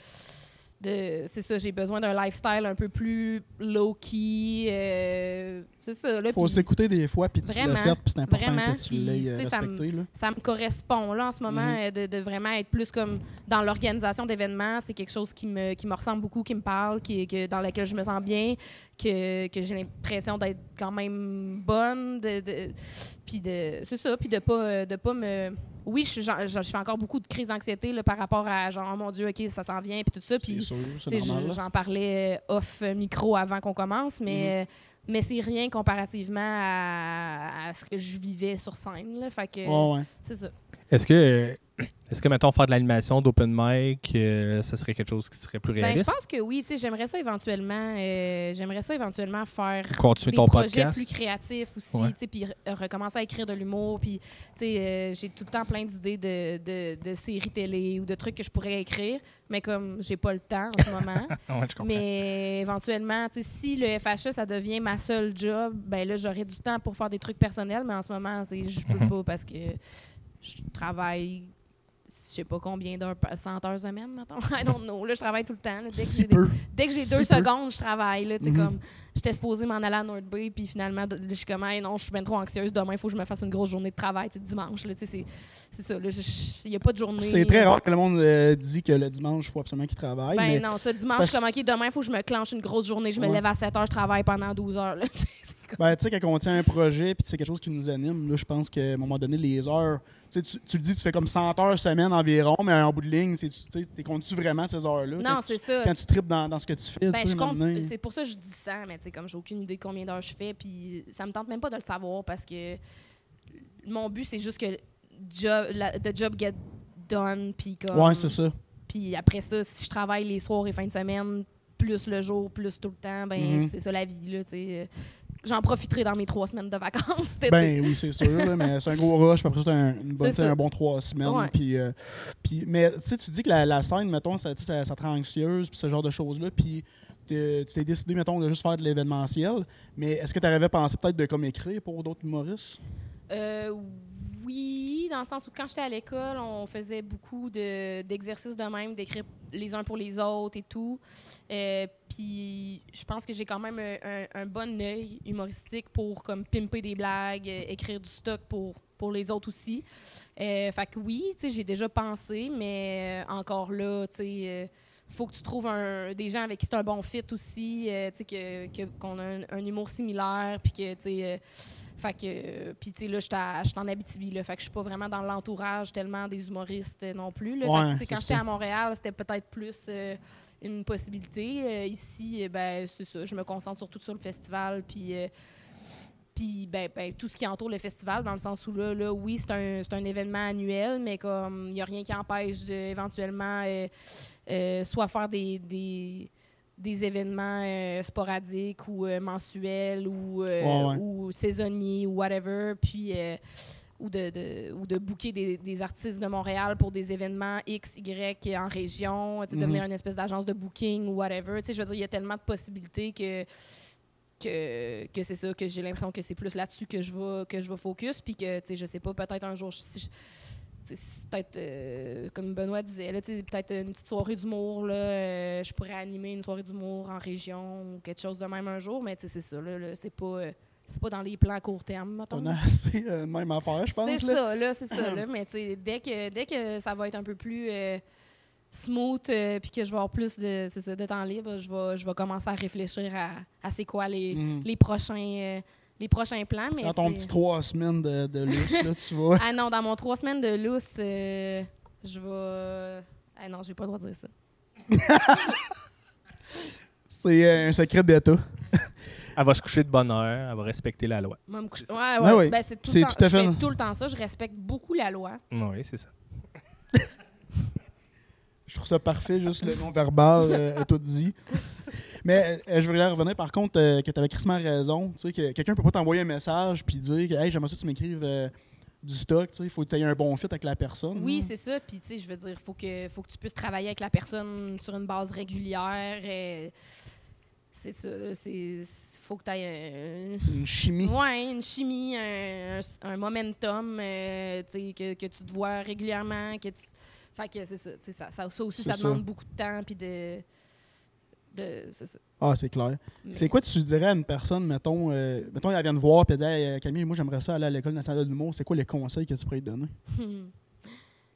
de c'est ça j'ai besoin d'un lifestyle un peu plus low key euh, c'est ça là Faut s'écouter des fois, puis tu l'as fait, puis c'est important vraiment, que tu l'aies euh, ça respecté. Là. ça me correspond là en ce moment Mhm. euh, de, de vraiment être plus comme dans l'organisation d'événements c'est quelque chose qui me, qui me ressemble beaucoup qui me parle qui, que, dans lequel je me sens bien que, que j'ai l'impression d'être quand même bonne de, de- puis de c'est ça puis de pas de pas me oui je, fais encore beaucoup de crises d'anxiété par rapport à genre oh mon dieu ok ça s'en vient puis tout ça puis. J'en parlais euh, off micro avant qu'on commence, mais, euh, mais c'est rien comparativement à, à ce que je vivais sur scène. Là. Fait que Ouais, ouais. c'est ça. Est-ce que, est-ce que, mettons, faire de l'animation d'open mic, euh, ça serait quelque chose qui serait plus Ben, je réaliste? pense que oui. Tu sais, j'aimerais ça éventuellement. euh, j'aimerais ça éventuellement faire Continuer des ton projets podcast? plus créatifs aussi, Ouais. tu sais, puis re- recommencer à écrire de l'humour, puis tu sais, euh, j'ai tout le temps plein d'idées de, de, de séries télé ou de trucs que je pourrais écrire, mais comme j'ai pas le temps en ce moment. Ouais. Mais éventuellement, tu sais, si le FHE, ça devient ma seule job, ben là, j'aurai du temps pour faire des trucs personnels, mais en ce moment, je peux Mhm. pas parce que je travaille, je sais pas combien d'heures, par- 100 heures semaine, mettons. I don't know. Là, je travaille tout le temps. là. Dès que Si des-. Dès que j'ai Si deux peu. secondes, je travaille. Là, sais, Mhm. comme, j'étais supposée m'en aller à North Bay, puis finalement, je suis comme, Hey, non, je suis bien trop anxieuse. Demain, il faut que je me fasse une grosse journée de travail, dimanche. C'est c'est ça. Il n'y a pas de journée. C'est très rare que le monde euh, dit que le dimanche, il faut absolument qu'il travaille. Ben mais non, ça, dimanche, je suis comme, OK, demain, il faut que je me clenche une grosse journée. Je me Ouais. lève à 7 heures, je travaille pendant 12 heures. là. C'est comme- Ben, tu sais, quand on tient un projet puis c'est quelque chose qui nous anime, là, je pense qu'à un moment donné, les heures. Tu, le dis, tu fais comme 100 heures semaine environ, mais en bout de ligne, c'est- tu comptes-tu vraiment ces heures-là? non, Quand tu- c'est ça. Quand tu tripes dans, dans ce que tu fais, Ben, je c'est pour ça que je dis 100, mais tu sais, comme j'ai aucune idée de combien d'heures je fais, puis ça me tente même pas de le savoir parce que mon but, c'est juste que job, la, the job get done, puis comme... Ouais, c'est ça. Puis après ça, si je travaille les soirs et fins de semaine, plus le jour, plus tout le temps, ben Mhm. c'est ça la vie, là, tu sais. J'en profiterai dans mes trois semaines de vacances. Ben oui, c'est sûr, là, mais c'est un gros rush. Puis après c'est un, une bonne- bon trois semaines. Ouais. Puis, euh, puis, mais tu sais, tu dis que la, la scène, mettons, ça, te rend anxieuse, puis ce genre de choses-là. Puis tu t'es décidé, mettons, de juste faire de l'événementiel. Mais est-ce que tu avais pensé peut-être de comme écrire pour d'autres humoristes? Euh, oui, dans le sens où quand j'étais à l'école, on faisait beaucoup de- d'exercices de, même, d'écrire les uns pour les autres et tout. Euh, Puis je pense que j'ai quand même un, bon œil humoristique pour comme pimper des blagues, euh, écrire du stock pour, pour les autres aussi. Euh, fait que oui, j'ai déjà pensé, mais encore là, tu sais. faut que tu trouves un- des gens avec qui c'est un bon fit aussi, qu'on a un, humour similaire, puis que, tu sais, fait que, euh, puis tu sais, là, je suis en Abitibi, là, fait que je suis pas vraiment dans l'entourage tellement des humoristes euh, non plus, là. Fait que, Ouais, quand j'étais à Montréal, c'était peut-être plus euh, une possibilité. Euh, ici, ben, c'est ça, je me concentre surtout sur le festival, puis... euh, puis ben, ben, tout ce qui entoure le festival, dans le sens où là, là oui, c'est un, un événement annuel, mais comme il n'y a rien qui empêche de, éventuellement euh, euh, soit faire des, des, des événements euh, sporadiques ou euh, mensuels ou, euh, Ouais, ouais. ou saisonniers ou whatever, puis ou de, de- ou de booker des, des artistes de Montréal pour des événements X, Y en région, sais, Mhm. devenir une espèce d'agence de booking ou whatever. Je veux dire, il y a tellement de possibilités que que, que c'est ça, que j'ai l'impression que c'est plus là-dessus que je vais que je vais focus, puis que, tu sais, je sais pas, peut-être un jour, si je- c'est peut-être, euh, comme Benoît disait, peut-être une petite soirée d'humour, euh, je pourrais animer une soirée d'humour en région ou quelque chose de même un jour, mais c'est ça, là, là, c'est pas, euh, c'est pas dans les plans à court terme, mettons. On a assez euh, même affaire, je pense. C'est ça, là, c'est ça, là. Mais dès que, dès que ça va être un peu plus smooth, euh, puis que je vais avoir plus de, ça, de temps libre, je vais, je vais commencer à réfléchir à, à c'est quoi les, Mhm. les prochains, euh, les prochains plans. Mais Dans ton petit trois semaines de, de luxe, là, tu vois. Ah non, dans mon trois semaines de lousse, euh, je vais. Ah non, j'ai pas le droit de dire ça. C'est euh, un secret d'État. Elle va se coucher de bonne heure, elle va respecter la loi. Moi, me coucher- C'est Ouais, Ouais, ouais. ouais. Ben, c'est tout, C'est le temps- tout à je fait- fais tout le temps ça. Je respecte beaucoup la loi. Oui, c'est ça. Je trouve ça parfait, juste le non-verbal euh, est tout dit. Mais euh, je voulais revenir par contre euh, que tu avais crissement raison. Tu sais, que quelqu'un peut pas t'envoyer un message puis dire que hey, j'aimerais ça que tu m'écrives euh, du stock. Tu sais, il faut que tu aies un bon fit avec la personne. Oui, c'est ça. Puis, tu sais, je veux dire, faut que, faut que tu puisses travailler avec la personne sur une base régulière. c'est ça. C'est faut que tu aies une chimie. ouais, une chimie, un, un- un momentum, tu sais, que, que tu te vois régulièrement. Que tu... Fait que c'est ça, ça, ça. Aussi, ça, ça. demande beaucoup de temps. Puis de. De c'est ça. Ah, c'est clair. Mais- C'est quoi tu dirais à une personne, mettons, euh, mettons, elle vient te voir et elle dit hey, Camille, moi j'aimerais ça aller à l'École nationale de l'humour. C'est quoi les conseils que tu pourrais lui donner? Hmm.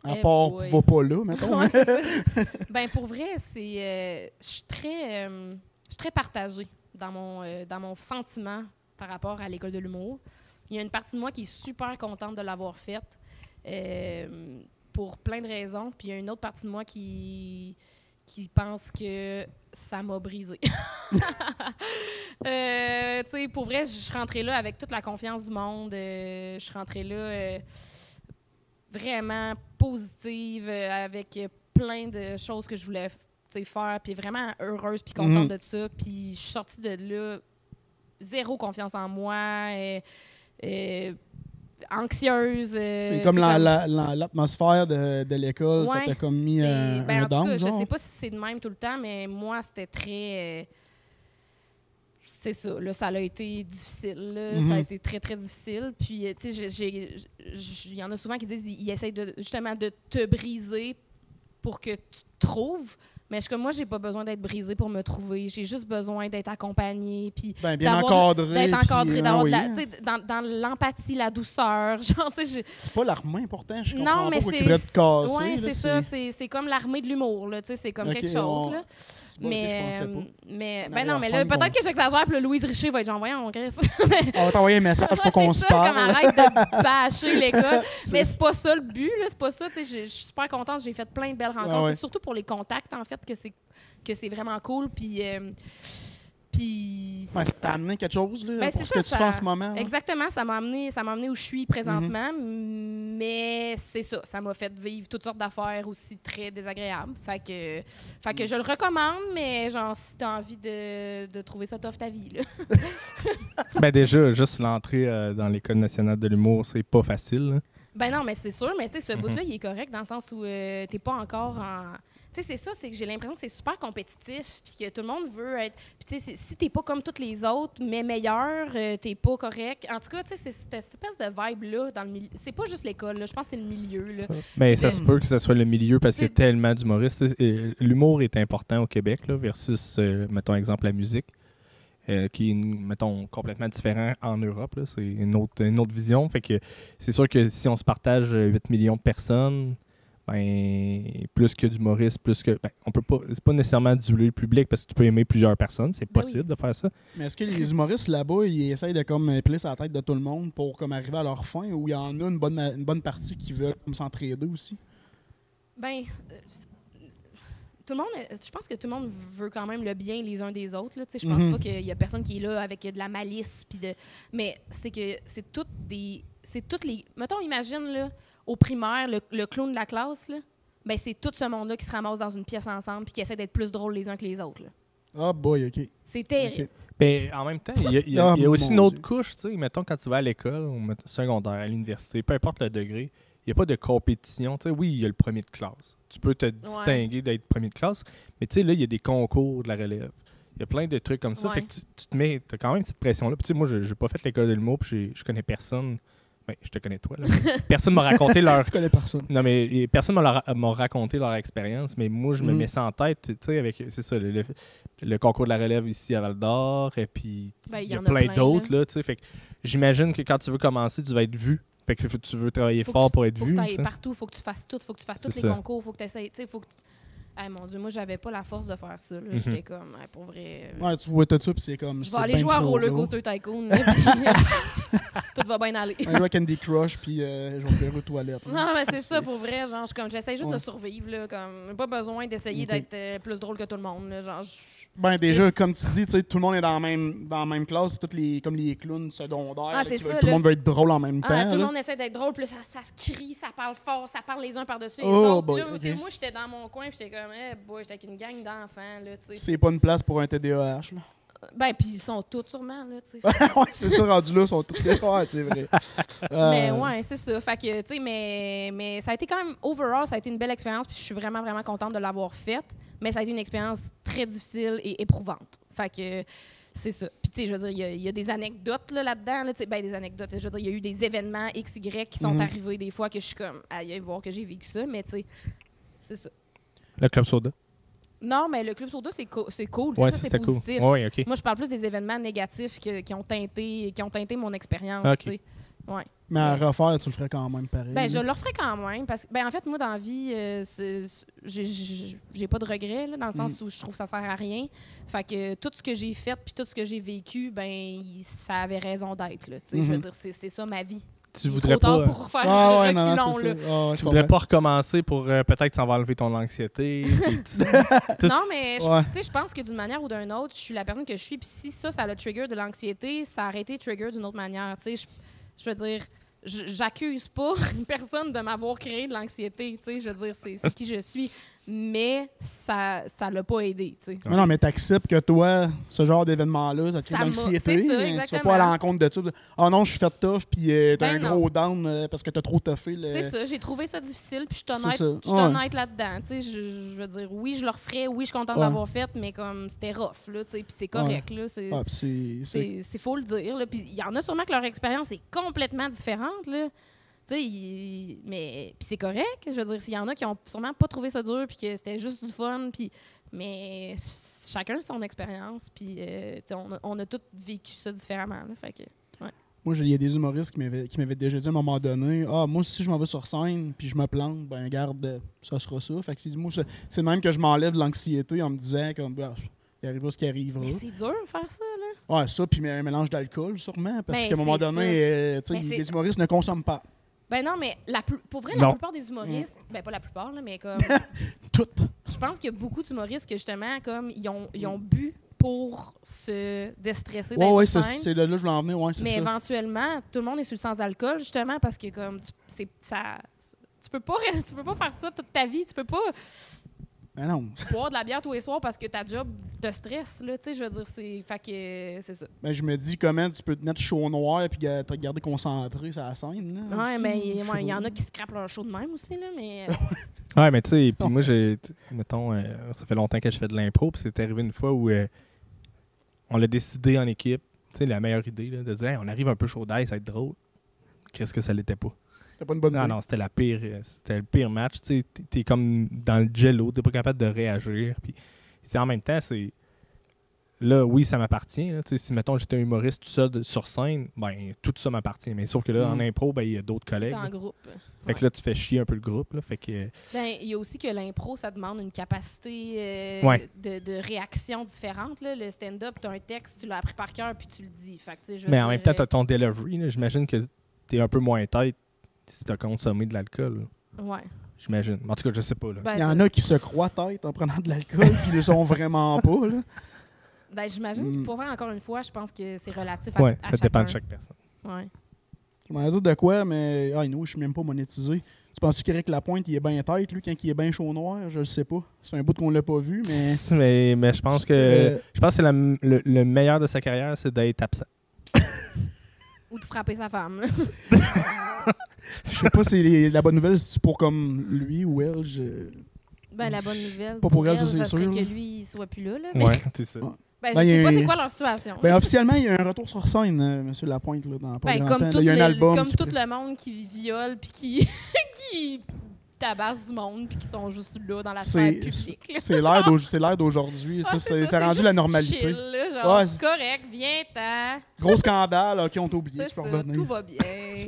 À Eh part, boy. va pas là, mettons. Ouais, c'est ça. ben pour vrai, c'est euh, je suis très euh, je suis très partagée dans mon euh, dans mon sentiment par rapport à l'école de l'humour. Il y a une partie de moi qui est super contente de l'avoir faite euh, pour plein de raisons, puis il y a une autre partie de moi qui qui pense que ça m'a brisé. Euh, tu sais, pour vrai, je suis rentrée là avec toute la confiance du monde. euh, je suis rentrée là. euh, vraiment positive, avec plein de choses que je voulais faire, puis vraiment heureuse, puis contente Mhm. de ça. Puis je suis sortie de là, zéro confiance en moi, anxieuse. euh, C'est comme la- la- la- l'atmosphère de, de l'école, ça Ouais, t'a comme mis euh, ben, un en tout cas, je sais pas si c'est de même tout le temps, mais moi, c'était très. euh, c'est ça, là, ça a été difficile. là. Mhm. Ça a été très, très difficile. Puis, tu sais, il y en a souvent qui disent ils, ils essayent de, justement de te briser pour que tu te trouves. Mais je suis comme moi, j'ai pas besoin d'être brisée pour me trouver? J'ai juste besoin d'être accompagnée. Puis Ben, bien d'avoir de- encadré. d'être encadrée, ah d'avoir oui, dans, dans l'empathie, la douceur. Genre, j'ai- C'est pas l'armée, pourtant. Je comprends non, pas mais pourquoi c'est. ouais, c'est ça. C'est comme l'armée de l'humour, là. C'est comme quelque chose, on- là. Bon, mais, je euh, mais, ben non, mais là, peut-être que j'exagère, puis Louise Richer va être genre, voyons, on reste. On va t'envoyer un message, faut qu'on se comme parle. arrête de bâcher l'école. C'est mais c'est pas ça le but, là. C'est pas ça, tu sais. Je je suis super contente, j'ai fait plein de belles rencontres. Ah ouais. C'est surtout pour les contacts, en fait, que c'est que c'est vraiment cool. Puis. euh, puis. Ouais, ça t'a amené quelque chose, là, Ben, pour ce ça, que tu ça- fais en ce moment. là? Exactement, ça m'a amené, ça m'a amené où je suis présentement, mais c'est ça, ça m'a fait vivre toutes sortes d'affaires aussi très désagréables. Fait que, fait que je le recommande, mais genre si t'as envie de, de trouver ça tough ta vie, là. Ben déjà, juste l'entrée euh, dans l'École nationale de l'humour, c'est pas facile. là. Ben non, mais c'est sûr, mais tu sais, ce Mhm. bout-là, il est correct dans le sens où euh, t'es pas encore en. Tu sais, c'est ça, c'est que j'ai l'impression que c'est super compétitif, puis que tout le monde veut être. Puis tu sais, si t'es pas comme toutes les autres, mais meilleur, euh, t'es pas correct. En tout cas, tu sais, c'est cette espèce de vibe-là dans le milieu. C'est pas juste l'école, là, je pense que c'est le milieu, là. C'est ça de- se peut que ce soit le milieu parce qu'il y a tellement d'humoristes. Euh, L'humour est important au Québec là, versus, euh, mettons, exemple, la musique, euh, qui est, mettons, complètement différent en Europe. C'est une autre, une autre vision. Fait que c'est sûr que si on se partage euh, 8 millions de personnes, ben, plus que d'humoristes, plus que. Ben, on peut pas. C'est pas nécessairement diluer le public parce que tu peux aimer plusieurs personnes. C'est Ben oui. possible de faire ça. Mais est-ce que les humoristes là-bas, ils essayent de comme piler sur la tête de tout le monde pour comme arriver à leur fin ou il y en a une bonne, une bonne partie qui veulent comme s'entraider aussi? Ben, euh, tout le monde, euh, je pense que tout le monde veut quand même le bien les uns des autres. Là, tu sais, je pense Mhm. pas qu'il y a personne qui est là avec de la malice. Puis de, mais c'est que c'est toutes des. C'est toutes les. Mettons, imagine, là, au primaire, le, le clown de la classe, là, ben, c'est tout ce monde-là qui se ramasse dans une pièce ensemble puis qui essaie d'être plus drôle les uns que les autres. Ah, boy, OK. C'est terrible. Ben, en même temps, il y a, il y a- Ah, il y a aussi une autre Dieu. couche, tu sais, mettons quand tu vas à l'école, ou secondaire, à l'université, peu importe le degré, il n'y a pas de compétition. Tu sais, oui, il y a le premier de classe. Tu peux te distinguer d'être premier de classe, mais tu sais, là, il y a des concours de la relève. Il y a plein de trucs comme ça. Ouais. Fait que tu, tu te mets, as quand même cette pression-là. Puis tu moi, je n'ai pas fait l'école de l'humour, puis j'ai- je connais personne. Ben, je te connais toi, là. personne m'a raconté leur Je connais personne. non, mais personne m'a leur- m'a raconté leur expérience, mais moi, je me Mm. mets ça en tête, tu sais, avec, c'est ça, le, le- le concours de la relève ici à Val d'Or, et puis Ben, il y y a en a plein plein, d'autres, là, tu sais, fait que j'imagine que quand tu veux commencer, tu vas être vu, fait que tu veux travailler Faut que fort tu- pour être faut vu, que tu tu sais. partout, faut que tu fasses tout, faut que tu fasses tous les ça. concours, faut que tu sais, faut que Hey, mon Dieu, moi, j'avais pas la force de faire ça. là. Mhm. J'étais comme, hey, pour vrai. euh, Ouais, tu vois tout ça, puis c'est comme. Je vais aller ben jouer à Roller. Coaster Tycoon. puis, Tout va bien aller. Un joueur Candy Crush, puis euh, je vais faire aux toilettes. Non, mais c'est ça pour vrai. Genre, je- comme j'essaie juste Ouais. de survivre. Là, comme, pas besoin d'essayer d'être euh, plus drôle que tout le monde. là, genre, Ben déjà, comme tu dis, tu sais, tout le monde est dans la même, dans la même classe, toutes les, comme les clowns secondaires. Ah, là, c'est qui veulent- ça, tout le monde veut être drôle en même temps. Ah, tout le monde essaie d'être drôle, puis ça, ça crie, ça parle fort, ça parle les uns par-dessus les Oh, autres. boy, Là, ok. tu sais, Moi, j'étais dans mon coin, puis j'étais comme, eh boy, j'étais avec une gang d'enfants. Là, tu sais. C'est pas une place pour un TDAH. Là. Ben, puis ils sont tous sûrement. Là, tu sais. ouais, c'est ça, rendu là, ils sont tous ouais, c'est vrai. Euh, Mais ouais, c'est ça. Fait que, tu sais, mais, mais ça a été quand même, overall, ça a été une belle expérience, puis je suis vraiment, vraiment contente de l'avoir faite. Mais ça a été une expérience très difficile et éprouvante. Fait que c'est ça. Puis, tu sais, je veux dire, il y a- il y, a des anecdotes là, là-dedans. Là, tu sais, ben, des anecdotes. Je veux dire, il y a eu des événements XY qui sont Mhm. arrivés des fois que je suis comme, aïe, voir que j'ai vécu ça, mais tu sais, c'est ça. Le Club Soda. Non, mais le Club Soda, c'est co- c'est cool. Ouais, ça, c'est cool. positif. Ouais, ok. Moi, je parle plus des événements négatifs que- qui, ont teinté, qui ont teinté mon expérience. Ouais. Mais à refaire, tu le ferais quand même pareil. Ben, je le referais quand même. Parce que, ben, en fait, moi, dans la vie, euh, j'ai- pas de regrets, là, dans le sens où je trouve que ça sert à rien. Fait que tout ce que j'ai fait puis tout ce que j'ai vécu, ben, ça avait raison d'être. là, tu sais. Je veux Mhm. dire, c'est c'est ça ma vie. Tu voudrais pas, euh, pour Ah ouais, non, non, là. Ah, ouais, tu voudrais pas recommencer pour euh, peut-être que ça va enlever ton anxiété. tu- Non, mais je, Ouais. tu sais, je pense que d'une manière ou d'une autre, je suis la personne que je suis. Puis si ça, ça a le trigger de l'anxiété, ça a arrêté le trigger d'une autre manière. Tu sais, je, je veux dire, j'accuse pas personne de m'avoir créé de l'anxiété, tu sais, je veux dire, c'est qui je suis, mais ça ça l'a pas aidé, tu sais. Mais non, mais t'acceptes que toi, ce genre d'événement-là, ça te crée de l'anxiété. mais Tu vas pas à l'encontre de ça. Ah non, je suis fait tough, puis euh, t'as Ben un non. gros down euh, parce que t'as trop toffé. Le... C'est ça, j'ai trouvé ça difficile, puis je suis honnête, suis ouais. honnête là-dedans. Tu sais, je, je veux dire, oui, je le referais, oui, je suis contente Ouais. d'avoir fait, mais comme c'était rough, là, tu sais, puis c'est correct, là. C'est, Ah, puis c'est- c'est. c'est, c'est faut le dire, là. Puis il y en a sûrement que leur expérience est complètement différente, là. Sais, il- mais puis c'est correct. Je veux dire, s'il y en a qui ont sûrement pas trouvé ça dur, puis que c'était juste du fun, puis mais chacun son expérience, puis euh, on a, on a tous vécu ça différemment, là. Fait que Moi, j'ai- il y a des humoristes qui m'avaient qui m'avaient déjà dit à un moment donné Ah, moi, si je m'en vais sur scène puis je me plante, ben, garde, ça sera ça. Fait que moi, c'est même que je m'enlève de l'anxiété en me disant, comme, bah, il arrivera ce qui arrivera. mais c'est dur de faire ça, là. Ouais, ça, puis un mélange d'alcool, sûrement. Parce Ben, qu'à un moment donné, euh, Ben, les humoristes ne consomment pas. Ben non, mais la plus- pour vrai, la Non. plupart des humoristes, ben pas la plupart, là, mais comme Tout. je pense qu'il y a beaucoup d'humoristes que justement, comme ils ont, ils ont bu pour se déstresser Ouais, dans ouais, les c'est scènes. c'est de là que je voulais en venir. Ouais, c'est Mais ça. éventuellement, tout le monde est sur le sans-alcool, justement, parce que comme tu, c'est, ça, tu peux pas tu peux pas faire ça toute ta vie. Tu peux pas Ben non. boire de la bière tous les soirs parce que ta job te stresse. Là, tu sais, je veux dire, c'est, fait que c'est ça. Ben, je me dis comment tu peux te mettre chaud noir puis ga- te garder concentré sur la scène. Là, Ouais, aussi, mais il ouais, y en a qui scrapent leur show de même aussi, là, mais... Ouais, mais tu sais, puis moi, j'ai. Mettons, euh, ça fait longtemps que je fais de l'impro, puis c'est arrivé une fois où euh, on l'a décidé en équipe. Tu sais, la meilleure idée, là, de dire, Hey, on arrive un peu chaud d'ail, ça va être drôle. Qu'est-ce que ça l'était pas? C'était pas une bonne Non, idée. non, c'était la pire. euh, C'était le pire match. Tu sais, t'es- t'es comme dans le jello, t'es pas capable de réagir. Puis, en même temps, c'est. Là, oui, ça m'appartient. là. Tu sais, Si, mettons, j'étais un humoriste tout seul de- sur scène, ben, tout ça m'appartient. Mais sauf que là, en Mhm. impro, ben, il y a d'autres collègues. en là. groupe. Fait que là, tu fais chier un peu le groupe. Là. Fait que. Ben, il y a aussi que l'impro, ça demande une capacité euh, Ouais. de, de réaction différente. Là. Le stand-up, tu as un texte, tu l'as appris par cœur, puis tu le dis. Fait que, je Mais en même temps, euh, tu as ton delivery. là. J'imagine que tu es un peu moins tête si tu as consommé de l'alcool. Ouais. J'imagine. En tout cas, je sais pas. Là. Ben, Il y en a qui se croient tête en prenant de l'alcool puis ils le sont vraiment pas. Là. ben, j'imagine Mm. que pour vrai, encore une fois, je pense que c'est relatif à, ouais, à ça dépend de chaque personne. Ouais. Je m'en dire de quoi, mais ah, nous, je suis même pas monétisé. Tu penses-tu qu'Éric Lapointe, il est bien tête, lui, quand il est bien chaud noir? Je le sais pas. C'est un bout qu'on l'a pas vu, mais. Mais, mais je pense que Euh, je pense que la- le, le meilleur de sa carrière, c'est d'être absent. Ou de frapper sa femme. je sais pas si les- la bonne nouvelle, c'est pour comme lui ou elle. Je... ben, la bonne nouvelle. Pas pour elle, ça c'est sûr, que lui, il soit plus là. là. Mais, Ouais, c'est ça. Ben, Ben, je y sais pas c'est quoi leur situation. Ben, officiellement, il y a un retour sur scène, euh, M. Lapointe, là, dans pas Ben, grand comme temps. tout, Là, il y a un le, album. comme qui- tout le monde qui viole puis qui, qui tabasse du monde puis qui sont juste là dans la sphère C'est- publique. l'ère d'aujourd'hui. Ah, Ça, c'est rendu juste la normalité. chill, là, genre, Ouais. c'est correct, viens-t'en. Gros scandale, ok, on t'a oublié, C'est tu peux ça, revenir. tout va bien.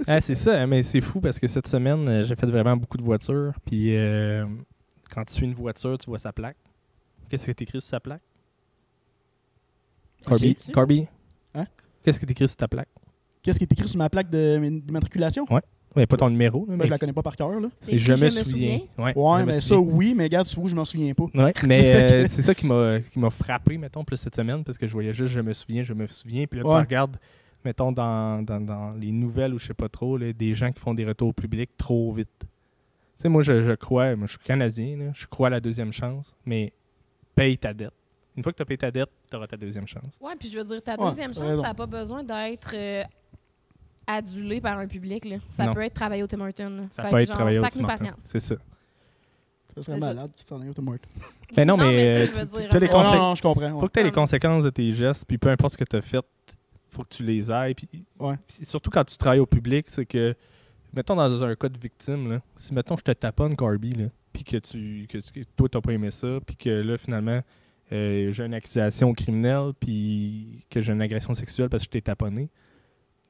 Ah, c'est ça, mais c'est fou parce que cette semaine, euh, j'ai fait vraiment beaucoup de voitures. Puis euh, quand tu suis une voiture, tu vois sa plaque. Qu'est-ce qui est écrit sur sa plaque? Corby? Corby? Hein? Qu'est-ce qui est écrit sur ta plaque? Qu'est-ce qui est écrit sur ma plaque de d'immatriculation? Ouais, pas ton numéro, là, Ben, mais je la connais pas par cœur. Là. c'est je me Je me souviens. Ouais, Ouais, mais ça, souviens. oui, mais regarde, tu vois, je m'en souviens pas. Ouais, mais euh, c'est ça qui m'a qui m'a frappé, mettons, plus cette semaine, parce que je voyais juste je me souviens, je me souviens. Puis là, Ouais. tu regardes, mettons, dans, dans, dans les nouvelles ou je sais pas trop, là, des gens qui font des retours publics trop vite. Tu sais, moi, je, je crois, moi, je suis Canadien, là, je crois à la deuxième chance, mais paye ta dette. Une fois que tu as payé ta dette, tu auras ta deuxième chance. Ouais, puis je veux dire, ta deuxième chance, ça n'a pas besoin d'être euh, adulé par un public. Là. Ça Non. peut être travailler au Tim Hortons. Ça Fait peut que être genre, travaillé au Tim Hortons. C'est ça. Ça serait C'est ça. malade qui t'en aille au Martin. Mais non, Non, mais, mais euh, tu les Non, moment- conséquences. non, non, je comprends. faut que tu aies les Ouais. conséquences de tes gestes, puis peu importe ce que tu as fait, faut que tu les ailles. Puis, Ouais. puis surtout quand tu travailles au public, c'est que, mettons dans un cas de victime, là, si mettons je te taponne Corby, là, puis que, tu, que, tu- que toi t'as pas aimé ça, puis que là finalement euh, j'ai une accusation criminelle, puis que j'ai une agression sexuelle parce que je t'ai taponné,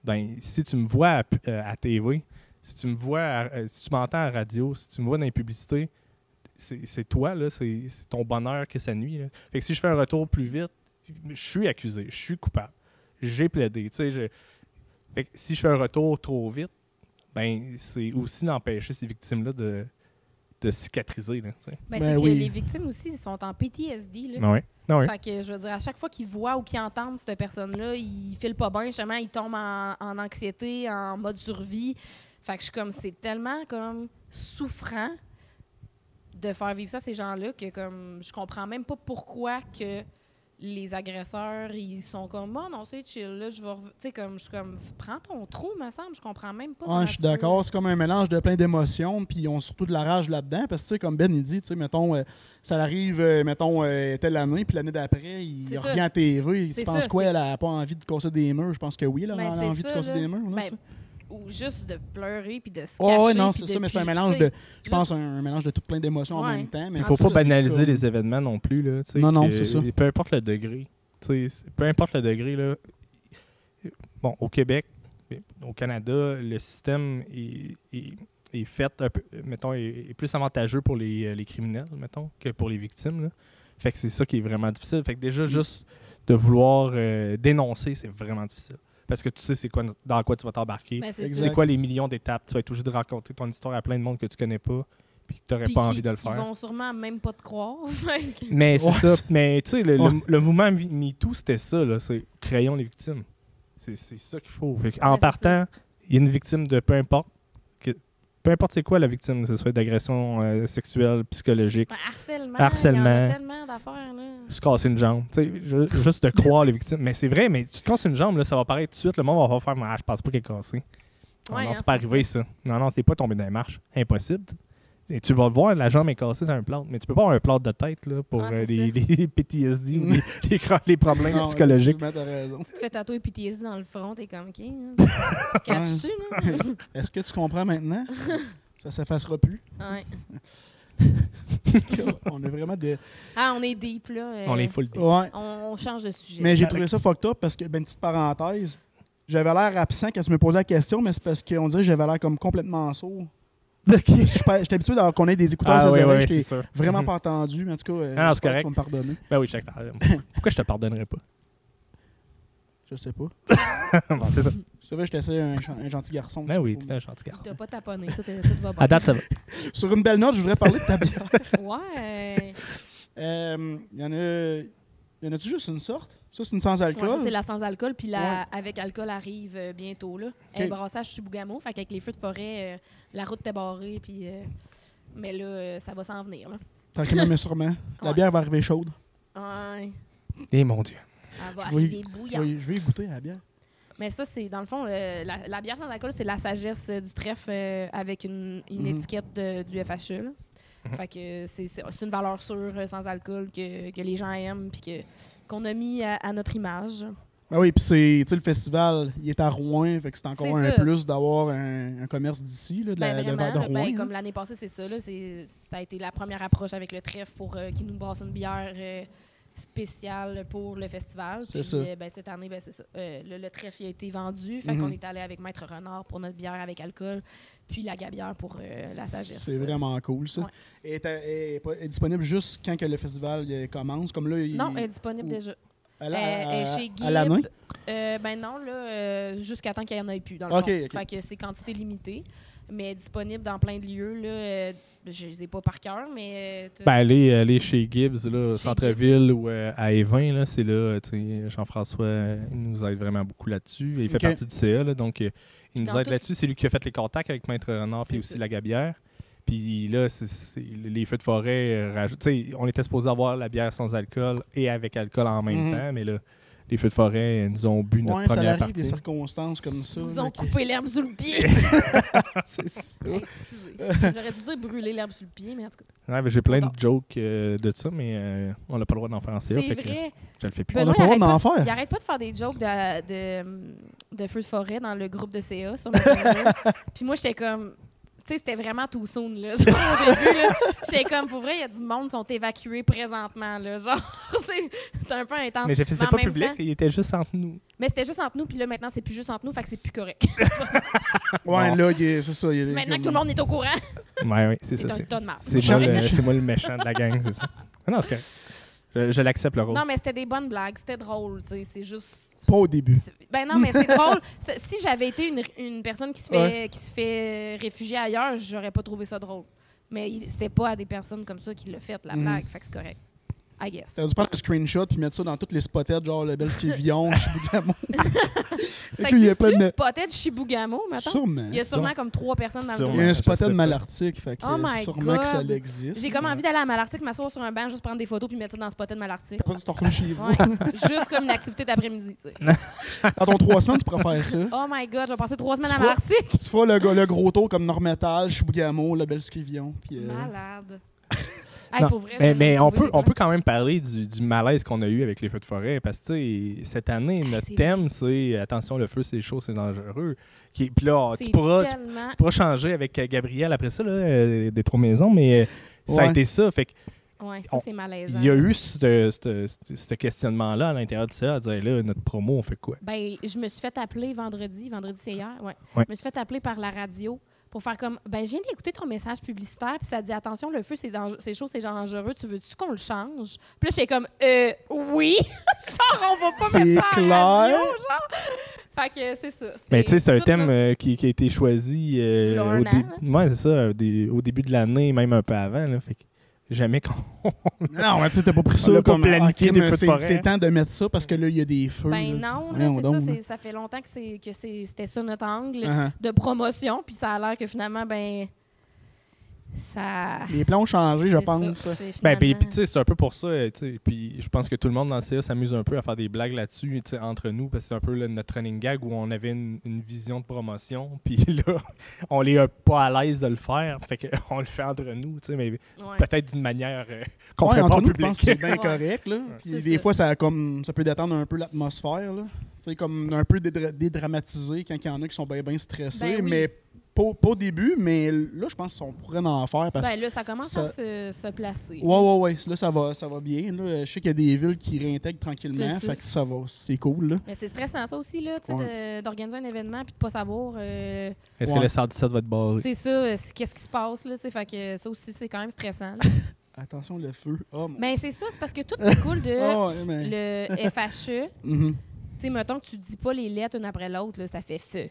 ben si tu me vois à, euh, à TV, si tu me vois, à- euh, si tu m'entends à la radio, si tu me vois dans les publicités, c'est toi, là, c'est ton bonheur que ça nuit. Là. Fait que si je fais un retour plus vite, je suis accusé, je suis coupable. J'ai plaidé. tu sais, je- Fait que si je fais un retour trop vite, ben c'est aussi d'empêcher ces victimes-là de, de cicatriser. Là. Ben, Ben c'est oui. que les victimes aussi, ils sont en PTSD. Là. Ouais. Ah. Fait que, je veux dire, à chaque fois qu'ils voient ou qu'ils entendent cette personne-là, ils filent pas bien, justement, ils tombent en, anxiété, en mode survie. Fait que je suis comme, c'est tellement comme souffrant de faire vivre ça ces gens-là que comme je comprends même pas pourquoi que les agresseurs ils sont comme oh non c'est chill là je vais tu sais comme je suis comme prends ton trou me semble je comprends même pas Ouais, je suis d'accord. C'est comme un mélange de plein d'émotions, puis ils ont surtout de la rage là-dedans. Parce que, tu sais, comme Ben, il dit, tu sais, mettons, euh, ça arrive, euh, mettons, euh, telle année, puis l'année d'après, il revient à TV. Tu penses ça, quoi? Elle a pas envie de casser des murs? Je pense que oui, là, Ben, elle a c'est envie de casser là. des murs. Là, Ben. Ou juste de pleurer puis de se cacher ouais, non, puis c'est ça, mais c'est un mélange de. Je pense un, un mélange de tout plein d'émotions en même temps. Mais Il faut ça, pas banaliser les événements non plus. Là, Non, non, c'est ça. Peu importe le degré. Peu importe le degré. Là, bon, au Québec, au Canada, le système est, est- est fait, un peu, mettons, est, est plus avantageux pour les, euh, les criminels, mettons, que pour les victimes. là. Fait que c'est ça qui est vraiment difficile. Fait que déjà, juste de vouloir euh, dénoncer, c'est vraiment difficile. Parce que tu sais c'est quoi, dans quoi tu vas t'embarquer. Ben, c'est quoi les millions d'étapes? Tu vas être obligé de raconter ton histoire à plein de monde que tu connais pas puis que tu n'aurais pas envie de le faire. vont sûrement même pas te croire Mais c'est Ouais. ça. Mais tu sais, le, le- Ouais. le mouvement Me- MeToo, c'était ça. là, C'est créons les victimes. C'est c'est ça qu'il faut. Fait que, en Ouais, c'est partant, il y a une victime de peu importe. Peu importe c'est quoi la victime, que ce soit d'agression euh, sexuelle, psychologique, harcèlement Harcèlement. y en a tellement d'affaires là se casser une jambe. Tu sais, ju- juste de croire les victimes. Mais c'est vrai, mais tu te casses une jambe, là, ça va paraître tout de suite. Le monde va faire Ah, je pense pas qu'elle est cassée. Non, Ouais, non, hein, c'est pas arrivé ça. Non, non, t'es pas tombé dans les marches. Impossible. Et tu vas le voir, la jambe est cassée, c'est un plâtre. Mais tu peux pas avoir un plâtre de tête là, pour Ah, euh, les, PTSD ou les, les, cra- les problèmes Non, psychologiques. t'as raison. tu te fais tatouer PTSD dans le front t'es comme ok hein. Est-ce que tu comprends maintenant? Ça s'effacera plus. ouais. on est vraiment des. ah on est deep là euh, On les full deep. Ouais. on, on change de sujet Mais j'ai trouvé ça fucked up parce que, ben, une petite parenthèse, j'avais l'air absent quand tu me posais la question, mais c'est parce qu'on dirait que j'avais l'air comme complètement sourd. Je suis habitué d'avoir qu'on ait des écouteurs Ah, ouais, je t'ai c'est sûr. vraiment Mhm. pas entendu, mais en tout cas, euh, Ah non, c'est j'espère que correct. tu vas me pardonner. Ben oui, je te pardonne. Pourquoi je te pardonnerais pas? Je sais pas. Bon, c'est ça. C'est vrai, j'étais assez un, un gentil garçon. Ben tu oui, t'es un gentil gars. t'as pas taponné tout, est- tout va bien À date, ça va. Sur une belle note, je voudrais parler de ta bière. ouais Euh, Il y en a. Y en a-tu juste une sorte? Ça, c'est une sans alcool? Ouais, ça, c'est la sans alcool, puis la avec alcool arrive euh, bientôt. Là. Ok. Un brassage fait qu'avec les feux de forêt, euh, la route était barrée, puis. euh, mais là, euh, ça va s'en venir. Là. Tranquillement, mais sûrement. La Ouais. bière va arriver chaude. Ouais, Eh mon Dieu. elle va Je vais, arriver bouillante. je vais y goûter à la bière. Mais ça, c'est dans le fond, la, la bière sans alcool, c'est la sagesse euh, du trèfle euh, avec une, une Mhm. étiquette de- du FHE. là. Mhm. Fait que c'est une valeur sûre euh, sans alcool que, que les gens aiment, puis que- qu'on a mis à, à notre image. Ben oui, puis c'est, le festival, il est à Rouen, fait que c'est encore un ça. plus d'avoir un, un commerce d'ici, de, la, Ben, de, de Rouen. ben, là. comme l'année passée, c'est ça. Là, ça a été la première approche avec le trèfle pour euh, qui nous brasse une bière euh, spéciale pour le festival. Puis, ça. euh, ben, cette année, ben, ça. Euh, le, le trèfle a été vendu. Fait Mhm. qu'on est allé avec Maître Renard pour notre bière avec alcool, puis la gabière pour euh, la sagesse. C'est vraiment cool, ça. Ouais. Et est, est disponible juste quand que le festival commence? Comme là, il, Non, elle est disponible ou- déjà. à la- Elle- elle est à- chez à l'année? Gibb. Euh, ben non, là, jusqu'à temps qu'il n'y en ait plus, dans le fond. Fait que c'est quantité limitée, mais disponible dans plein de lieux. Là, je les ai pas par cœur, mais... euh, Ben, aller, aller chez Gibbs, là, au centre-ville ou euh, à Évin, là, c'est là, Jean-François il nous aide vraiment beaucoup là-dessus. Il fait partie du CA, là, donc euh, il nous Dans aide tout- là-dessus. C'est lui qui a fait les contacts avec Maître Renard puis C'est aussi ça. la Gabière. Puis là, c'est- c'est- les feux de forêt euh, rajoutent. On était supposé avoir la bière sans alcool et avec alcool en même Mhm. temps, mais là, les feux de forêt euh, nous ont bu notre Ouais, ça première arrive partie. des circonstances comme ça. Ils ont coupé l'herbe sous le pied. c'est ça. Excusez. J'aurais dû dire brûler l'herbe sous le pied, mais en tout cas. Ouais, ben, J'ai plein de jokes euh, de ça, mais euh, on n'a pas le droit d'en faire en CA. C'est fait que vrai. je le fais plus. On Benoît, n'a pas le droit d'en faire. Il arrête pas de faire des jokes de, de, de feu de forêt dans le groupe de CA sur Messenger. Puis moi, j'étais comme. Tu sais, c'était vraiment tout soon, là. Genre, au début, là, j'étais comme, pour vrai, il y a du monde qui sont évacués présentement, là. Genre, c'est c'est un peu intense. Mais je faisais en pas public, temps- il était juste entre nous. Mais c'était juste entre nous, puis là, maintenant, c'est plus juste entre nous, fait que c'est plus correct. Ouais, Bon. là, c'est ça. il est maintenant que tout le monde est au courant. Ouais, ouais, c'est ça. C'est c'est-. C'est moi, le- c'est moi le méchant de la gang, c'est ça. Ah non, c'est correct. Je, je l'accepte le rôle. Non, mais c'était des bonnes blagues, c'était drôle, tu sais. C'est juste. Pas au début. Ben non, mais c'est drôle. Si j'avais été une, une personne qui se fait, qui se fait réfugier ailleurs, j'aurais pas trouvé ça drôle. Mais c'est pas à des personnes comme ça qui l'a fait, la Mhm. blague. Fait que c'est correct. I guess. T'aurais dû prendre un screenshot puis mettre ça dans toutes les spotettes, genre le bel Kivillon, Chibougamau. Qu'il y a plein de- spotted Chibougamau, maintenant? Sûrement. Il y a sûrement comme trois personnes dans le Sûrement. Il y a un spotted. Malartic, fait que Oh my sûrement que ça God. existe. J'ai comme envie d'aller à Malartic, m'asseoir sur un banc, juste prendre des photos puis mettre ça dans Spotted Malartic. Après, tu te retournes chez vous. Ouais. juste comme une activité d'après-midi, tu sais. Dans ton trois semaines, tu pourrais faire ça. Oh my god, je vais passer trois semaines à Tu vois? Malartic. Tu feras le, gros tour comme Normétal, Chibougamau, le bel euh, Malade. Hey, Non, pour vrai, je mais on, peut, on peut quand même parler du, du malaise qu'on a eu avec les feux de forêt. Parce que cette année, notre c'est thème, c'est attention, le feu, c'est chaud, c'est dangereux. Qui, puis là, tu pourras, tu, tellement... tu pourras changer avec euh, Gabriel après ça, là, euh, des Trois Maisons, mais euh, ça a été ça. Fait que Ouais, on- ça, c'est malaisant. il y a eu ce, ce- ce- ce questionnement-là à l'intérieur de ça, à dire là, notre promo, on fait quoi? Ben, je me suis fait appeler vendredi. Vendredi, c'est hier, ouais. Ouais. Je me suis fait appeler par la radio pour faire comme ben je viens d'écouter ton message publicitaire puis ça dit attention le feu c'est c'est chaud c'est dangereux tu veux tu qu'on le change? Puis là j'étais comme euh oui! Genre on va pas mettre ça à la radio, clair. genre. Fait que c'est ça. Mais tu sais, c'est un thème notre- euh, qui, qui a été choisi euh, au, dé- ouais, c'est ça, au, dé- au début de l'année, même un peu avant. Là, fait que jamais qu'on. Non, mais tu sais, t'as pas pris ça comme planifié des feux de c'est- forêt. C'est temps de mettre ça parce que là, il y a des feux. ben là. non là, c'est ça là. ça fait longtemps que c'est que c'est- c'était ça notre angle Uh-huh. de promotion puis ça a l'air que finalement ben ça Les plans ont changé, je pense. ça, Ben, puis, tu sais, c'est un peu pour ça. euh, Puis je pense que tout le monde dans le CA s'amuse un peu à faire des blagues là-dessus entre nous, parce que c'est un peu là, notre running gag où on avait une, une vision de promotion. Puis là, on est euh, pas à l'aise de le faire. Fait qu'on le fait entre nous, tu sais, mais Ouais. peut-être d'une manière euh, qu'on Ouais, fait pas entre en nous, je public. pense que c'est bien Ouais. correct. Là. Puis des ça. fois, ça, a comme, ça peut détendre un peu l'atmosphère. là. C'est comme un peu dédra- dédramatisé quand il y en a qui sont bien bien stressés. Ben oui. Mais pas, pas au début, mais là, je pense qu'on pourrait en faire. Parce... Ben là, ça commence ça- à se, se placer. Ouais, ouais, ouais. Là, ça va, ça va bien. Là. Je sais qu'il y a des villes qui réintègrent tranquillement. Fait que ça va. C'est cool. Là. Mais c'est stressant, ça aussi, là, Ouais. d'organiser un événement puis de pas savoir. euh, Est-ce Ouais. que le 117 va être barré? c'est ça, euh, qu'est-ce qui se passe, là. Fait que ça aussi, c'est quand même stressant. Attention, le feu. Oh, mon... Ben, c'est ça, c'est parce que tout découle de ouais, mais- le FHE. Mhm. Tu sais, mettons que tu dis pas les lettres une après l'autre, là, ça fait feu.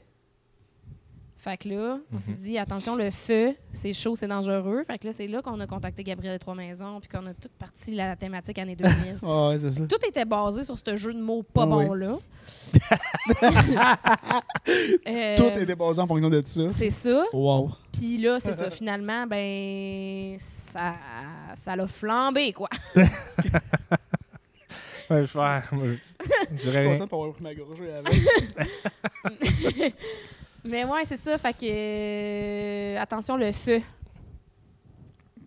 Fait que là, on s'est Mhm. dit, attention, le feu, c'est chaud, c'est dangereux. Fait que là, c'est là qu'on a contacté Gabriel des Trois-Maisons, puis qu'on a toute partie la thématique année 2000. Ah, ouais, c'est ça. Tout était basé sur ce jeu de mots pas oui. bon-là. Euh, Tout était basé en fonction de ça. C'est ça. Wow. Puis là, c'est ça. Finalement, ben, ça, ça l'a flambé, quoi. Ouais, je, ouais, je Je suis content de pas avoir pris ma gorgée avant. Mais ouais, c'est ça. Fait que, euh, attention, le feu.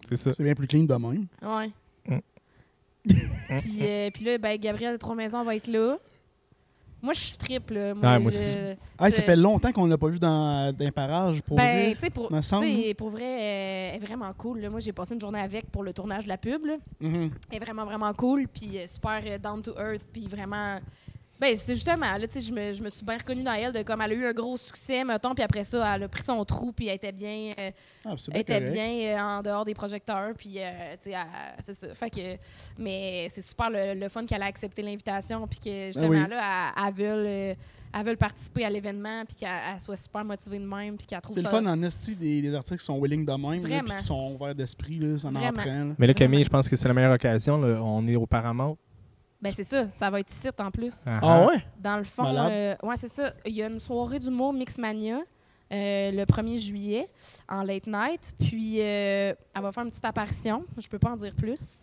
c'est ça. C'est bien plus clean de même. Ouais. Mm. puis, euh, puis là, ben, Gabriel de Trois-Maisons va être là. Moi, je suis triple. là. Ouais, moi je- aussi. Ah, ça Je- fait longtemps qu'on l'a pas vu dans, dans un parage. Pour ben, vrai. tu sais, pour, me semble. tu sais, pour vrai, euh, elle est vraiment cool. là. Moi, j'ai passé une journée avec pour le tournage de la pub. là. Mhm. Elle est vraiment, vraiment cool. Puis euh, super euh, down to earth. Puis vraiment. Ben, c'est justement, là, tu sais, je me, je me suis bien reconnue dans elle de comme elle a eu un gros succès, mettons, puis après ça, elle a pris son trou, puis elle était bien, euh, Ah, elle était correct. bien euh, en dehors des projecteurs, puis, euh, tu sais, c'est ça. Fait que, mais c'est super le, le fun qu'elle a accepté l'invitation, puis que justement, Ah oui. là, elle, elle veut, elle veut participer à l'événement, puis qu'elle elle soit super motivée de même, puis qu'elle trouve C'est le fun en esti des, des articles qui sont willing de même, là, puis qui sont ouverts d'esprit, là, ça en là. Mais là, Camille, Vraiment. je pense que c'est la meilleure occasion. là. On est au Paramount. Ben, c'est ça, ça va être ici en plus. Ah ouais? Dans le fond, euh, ouais, c'est ça. Il y a une soirée d'humour Mixmania euh, le 1er juillet en late night. Puis, euh, elle va faire une petite apparition. Je peux pas en dire plus.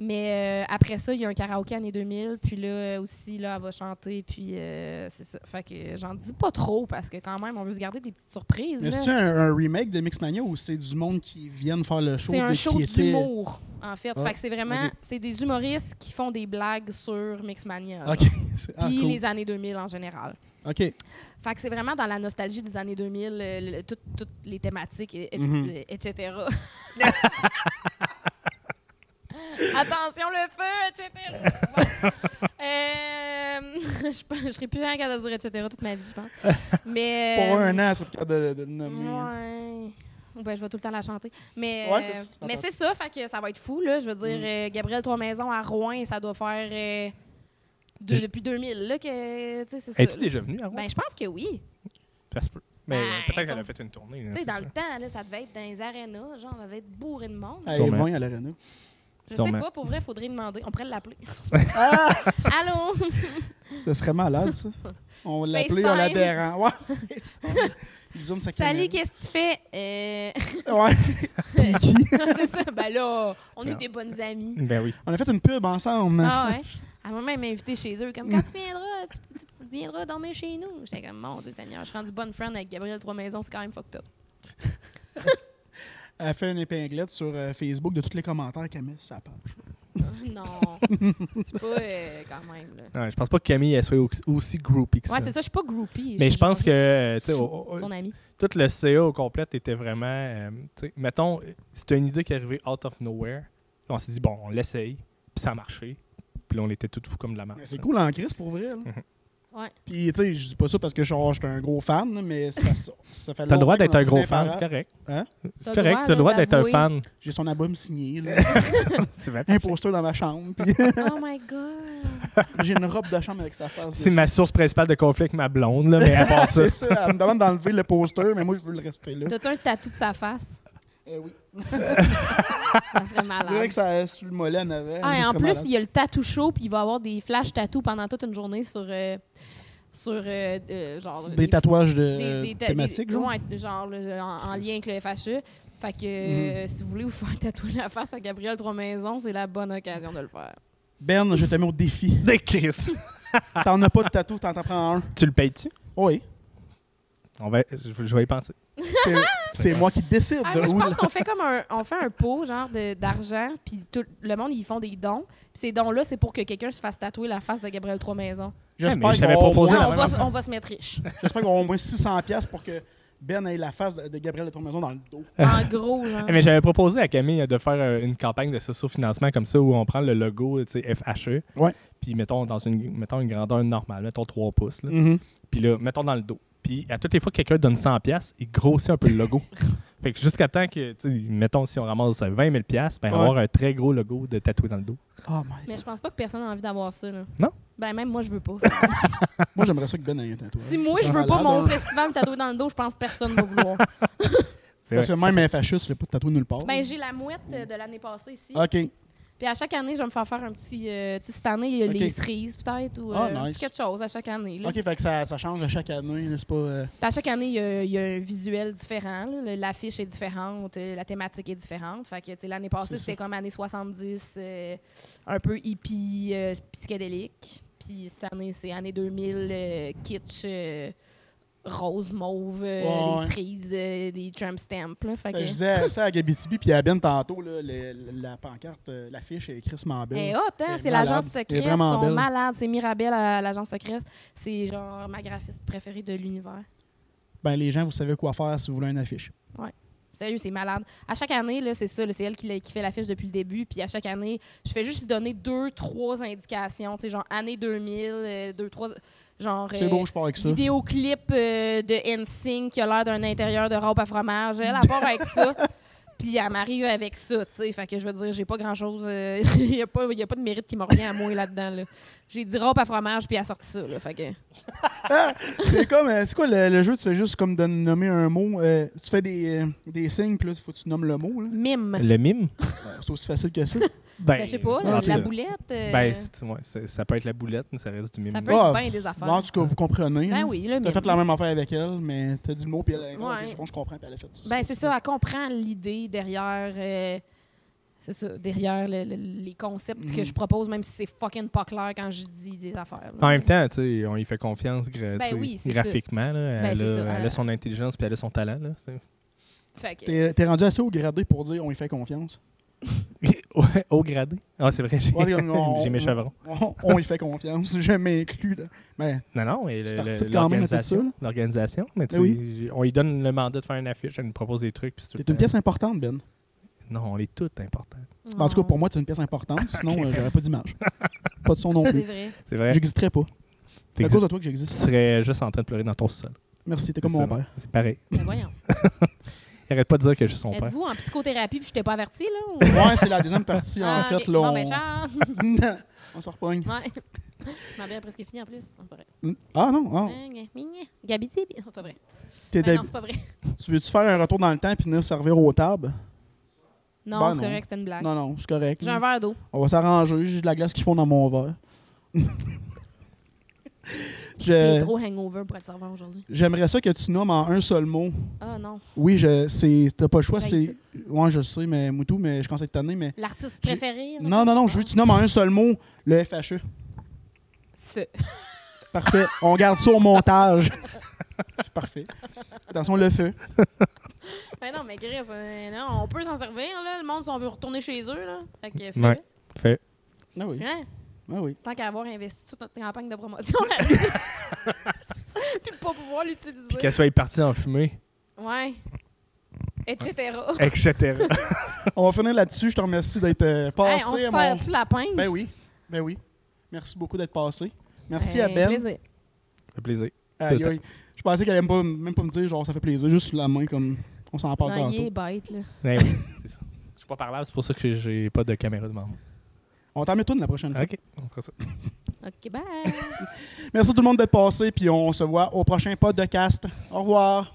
Mais euh, après ça, il y a un karaoké année 2000. Puis là euh, aussi, là, elle va chanter. Puis euh, c'est ça. Fait que j'en dis pas trop parce que quand même, on veut se garder des petites surprises. Mais c'est un, un remake de Mixmania ou c'est du monde qui viennent faire le show C'est un show d'humour, en fait. Ah, fait que c'est vraiment... C'est des humoristes qui font des blagues sur Mixmania. OK. Ah, Puis cool. les années 2000 en général. OK. Fait que c'est vraiment dans la nostalgie des années 2000, euh, le- le- toutes, toutes les thématiques, et- et- Mhm. etc. Attention le feu, etc. Bon. Euh, je ne serai plus jamais capable de dire etc. toute ma vie, je pense. Mais, Pour euh, un an, ça serait capable de, de le nommer. Ouais. Ben, je vais tout le temps la chanter. Mais, Ouais, euh, c'est ça. mais c'est ça, fait que ça va être fou. Là. Je veux dire, Mm. euh, Gabriel Trois-Maisons à Rouen, ça doit faire euh, de- Je- depuis 2000 là, que c'est ça. Es-tu déjà venu à Rouen? Ben, je pense que oui. Ça se peut. Mais Ben, peut-être qu'elle a fait une tournée. là, Tu sais, dans ça. le temps, là, ça devait être dans les arénas, genre, ça devait être bourré de monde. À Sûrement. Évin, à l'Arena. Je Sûrement. sais pas, pour vrai, faudrait demander. On pourrait l'appeler. Ah! Allô? Ce serait malade, ça. On l'appelait, FaceTime. l'adhérent. Ouais, FaceTime. Il zoome sa Salut, qu'est-ce que tu fais? Euh... Ouais. C'est ça. Ben là, on est des bonnes amies. Ben oui. On a fait une pub ensemble. Ah ouais? Elle m'a même invité chez eux. Comme quand tu viendras, tu, tu viendras dormir chez nous? J'étais comme, mon Dieu Seigneur, je suis rendue bonne friend avec Gabriel Trois-Maisons, c'est quand même fucked up. Elle a fait une épinglette sur euh, Facebook de tous les commentaires qu'elle met sur sa page. Non. c'est pas euh, quand même. Là. Ouais, je pense pas que Camille elle soit au- aussi groupie que ça. Ouais, c'est ça, je suis pas groupie. Mais je pense que euh, tu sais, juste au- au- Son ami. tout le CA au complet était vraiment. euh, tu sais, mettons, c'était une idée qui est arrivée out of nowhere. On s'est dit, bon, on l'essaye. Puis ça a marché. Puis là, on était tout fous comme de la marque. Mais C'est cool en crise pour vrai. là. Ouais. Puis, tu sais, je dis pas ça parce que genre, j'étais un gros fan, mais c'est que ça fait T'as le droit longtemps d'être un gros fan, c'est correct. Hein? C'est correct, t'as le droit d'être un fan. J'ai son album signé, là. C'est vrai. un poster dans ma chambre. Puis Oh my God. j'ai une robe de chambre avec sa face. C'est ma source principale de conflit avec ma blonde, là, mais à part ça. C'est ça. Elle me demande d'enlever le poster, mais moi, je veux le rester là. T'as-tu un tatou de sa face? Eh oui. Ça serait malade. C'est vrai que ça sur le mollet en avait. Ah, en plus, malade. il y a le tatou show, puis il va y avoir des flash tattoos pendant toute une journée sur. euh, sur euh, euh, genre. Des tatouages de des- des ta- thématiques, des- genre? ouais, genre là, en, en lien avec le FHE. Fait que euh, Mhm. si vous voulez vous faire tatouer la face à Gabriel Trois-Maisons, c'est la bonne occasion de le faire. Ben, je te mets au défi. Des Chris. T'en as pas de tatou, t'en t'en prends un. Tu le payes-tu? Oui. On va, je, je vais y penser. C'est- moi qui décide. Ah, de je où pense qu'on fait comme un, on fait un pot genre de- d'argent, puis tout le monde ils font des dons. Puis ces dons-là, c'est pour que quelqu'un se fasse tatouer la face de Gabriel Trois-Maisons. J'espère j'avais va on, va, on va se mettre riche. J'espère qu'il va au moins 600 pièces pour que Ben ait la face de, de Gabriel de Tourmaison dans le dos. En gros, genre. Eh, Mais j'avais proposé à Camille de faire euh, une campagne de socio-financement comme ça où on prend le logo tu sais, FHE. Ouais. Puis mettons dans une, mettons une grandeur normale, mettons 3 pouces. là. Mhm. Puis là, mettons dans le dos. Puis à toutes les fois que quelqu'un donne 100$, piastres, il grossit un peu le logo. fait que jusqu'à temps que, tu sais, mettons, si on ramasse 20 000$, piastres, ben, Ouais. avoir un très gros logo de tatoué dans le dos. Oh my Mais je pense pas que personne a envie d'avoir ça. Là. Non? Ben même moi, je veux pas. Moi, j'aimerais ça que Ben ait un tatouage. si moi, je veux pas mon hein. festival tatoué dans le dos, je pense que personne va vouloir. C'est Parce que même un fasciste, il n'a pas de tatouage nulle part. ben j'ai la mouette euh, de l'année passée ici. OK. Puis à chaque année, je vais me faire faire un petit. euh, tu sais, cette année, il y a les cerises peut-être ou Ah, euh, nice. quelque chose à chaque année. là. OK, fait que ça, ça change à chaque année, n'est-ce pas? euh, À chaque année, il y a, il y a un visuel différent. L'affiche est différente, euh, la thématique est différente. Fait que, tu sais, l'année passée, c'était comme années 70, euh, un peu hippie, psychédélique. Puis cette année, c'est année 2000, euh, kitsch, rose, mauve, euh, Ouais, les ouais. cerises, euh, des tramp stamps. là. Fait que, Je disais ça à Gabitibi puis à Ben tantôt, là, la pancarte, euh, l'affiche est Chris Mambel. Elle est hot, hein? C'est l'agence secrète. Ils sont belle. malades. C'est Mirabelle à l'agence secrète. C'est genre ma graphiste préférée de l'univers. Ben, les gens, vous savez quoi faire si vous voulez une affiche. Sérieux, c'est malade. À chaque année, là, c'est ça. là, C'est elle qui, l'a- qui fait l'affiche depuis le début. Puis à chaque année, je fais juste donner deux, trois indications. Tu sais, genre année 2000, euh, deux, trois. Genre. C'est euh, beau, je pars avec ça. Vidéoclip euh, de NSYNC qui a l'air d'un intérieur de râpe à fromage. Elle, elle part avec ça. Puis elle m'arrive avec ça, tu sais. Fait que je veux dire, j'ai pas grand-chose... euh, Il n'y a, a pas de mérite qui me revient à moi là-dedans, là. J'ai dit râpe à fromage, puis elle a sorti ça, là. Fait que... C'est comme, euh, c'est quoi le, le jeu? Tu fais juste comme de nommer un mot. euh, tu fais des, euh, des signes, puis là, il faut que tu nommes le mot. Là. Mime. Le mime? C'est aussi facile que ça. Ben, je sais pas, Ah, la, boulette. euh, Ben, c'est- ouais, c'est- ça peut être la boulette, mais ça reste du mime. ça peut Ah, être bien des affaires. En tout cas, vous comprenez. Ben oui, le T'as mime. fait la même affaire avec elle, mais t'as dit le mot, puis elle a Ouais. Bon, je comprends, puis elle a fait ça. Ben, c'est ça, elle comprend l'idée derrière. C'est ça, derrière le- le- les concepts que Mhm. je propose, même si c'est fucking pas clair quand je dis des affaires. là. En même temps, tu sais, on y fait confiance gra- Ben tu sais, oui, c'est graphiquement. là. Ben, elle, c'est a, ça, elle elle- a son intelligence puis elle a son talent. Là. c'est- Fait que- T'es t'es rendu assez haut gradé pour dire on y fait confiance? Ouais, Au gradé. Ah, c'est vrai, j'ai Ouais, on- j'ai mes on- chevrons. On, on y fait confiance. Je m'inclus. là. Ben, Non, non, mais l'organisation. L'organisation. Mais tu Ben sais, oui. j'ai- on lui donne le mandat de faire une affiche, elle nous propose des trucs. puis c'est une pièce importante, Ben. Non, on est toutes importantes. En tout cas, pour moi, t'es une pièce importante. Sinon, euh, j'aurais pas d'image. pas de son non C'est plus. vrai. C'est vrai. J'existerais pas. C'est à cause de toi que Tu j'existe. serais juste en train de pleurer dans ton sol. Merci, t'es comme C'est mon père. C'est pareil. Mais voyons. Il arrête pas de dire que je suis son père. Êtes-vous en psychothérapie puis je t'ai pas averti, là? ou- Ouais, c'est la deuxième partie, en Ah, fait. ok. Là, Bon, on... ben, ciao. on se repogne. Ouais. Ma bière est presque finie en plus. Non, c'est pas vrai. Ah non, ah. Gabi, c'est c'est pas vrai. T'es Ben non, c'est pas vrai. tu veux-tu faire un retour dans le temps puis venir servir aux tables? Non, Ben c'est correct, c'était une blague. Non, non, c'est correct. J'ai un verre d'eau. On va s'arranger. J'ai de la glace qui fond dans mon verre. Je- trop hangover pour être serveur aujourd'hui. J'aimerais ça que tu nommes en un seul mot. Ah non. Oui, je, c'est, t'as pas le choix. C'est, ouais, je le sais, mais Moutou, mais je à être tanné, mais. L'artiste préféré? Non, non, non, je veux que tu nommes en un seul mot le FHE. Feu. Parfait. On garde ça au montage. Parfait. Attention, le feu. Ben non, mais Chris, euh, non, on peut s'en servir, là. Le monde, si on veut retourner chez eux, là. Fait que Ouais. Fait. Ah oui. Hein? Ah oui. Tant qu'à avoir investi toute notre campagne de promotion là-dessus. Puis de pas pouvoir l'utiliser. Puis qu'elle soit partie en fumée, Ouais. Etc. etc. On va finir là-dessus. Je te remercie d'être euh, Hey, passé on se mon. sert-tu la pince? Ben oui. Ben oui. Merci beaucoup d'être passé. Merci Ben, à Ben. plaisir. Ça fait plaisir. Aïe, aïe. Je pensais qu'elle allait même pas, même pas me dire, genre, ça fait plaisir, juste la main, comme on s'en parle tantôt. il est bête, là. Ouais, oui, c'est ça. Je suis pas parlable, c'est pour ça que j'ai pas de caméra devant moi. On t'en met tout la prochaine fois. Ok, on fera ça. OK, bye. Merci tout le monde d'être passé, puis on se voit au prochain podcast. Au revoir.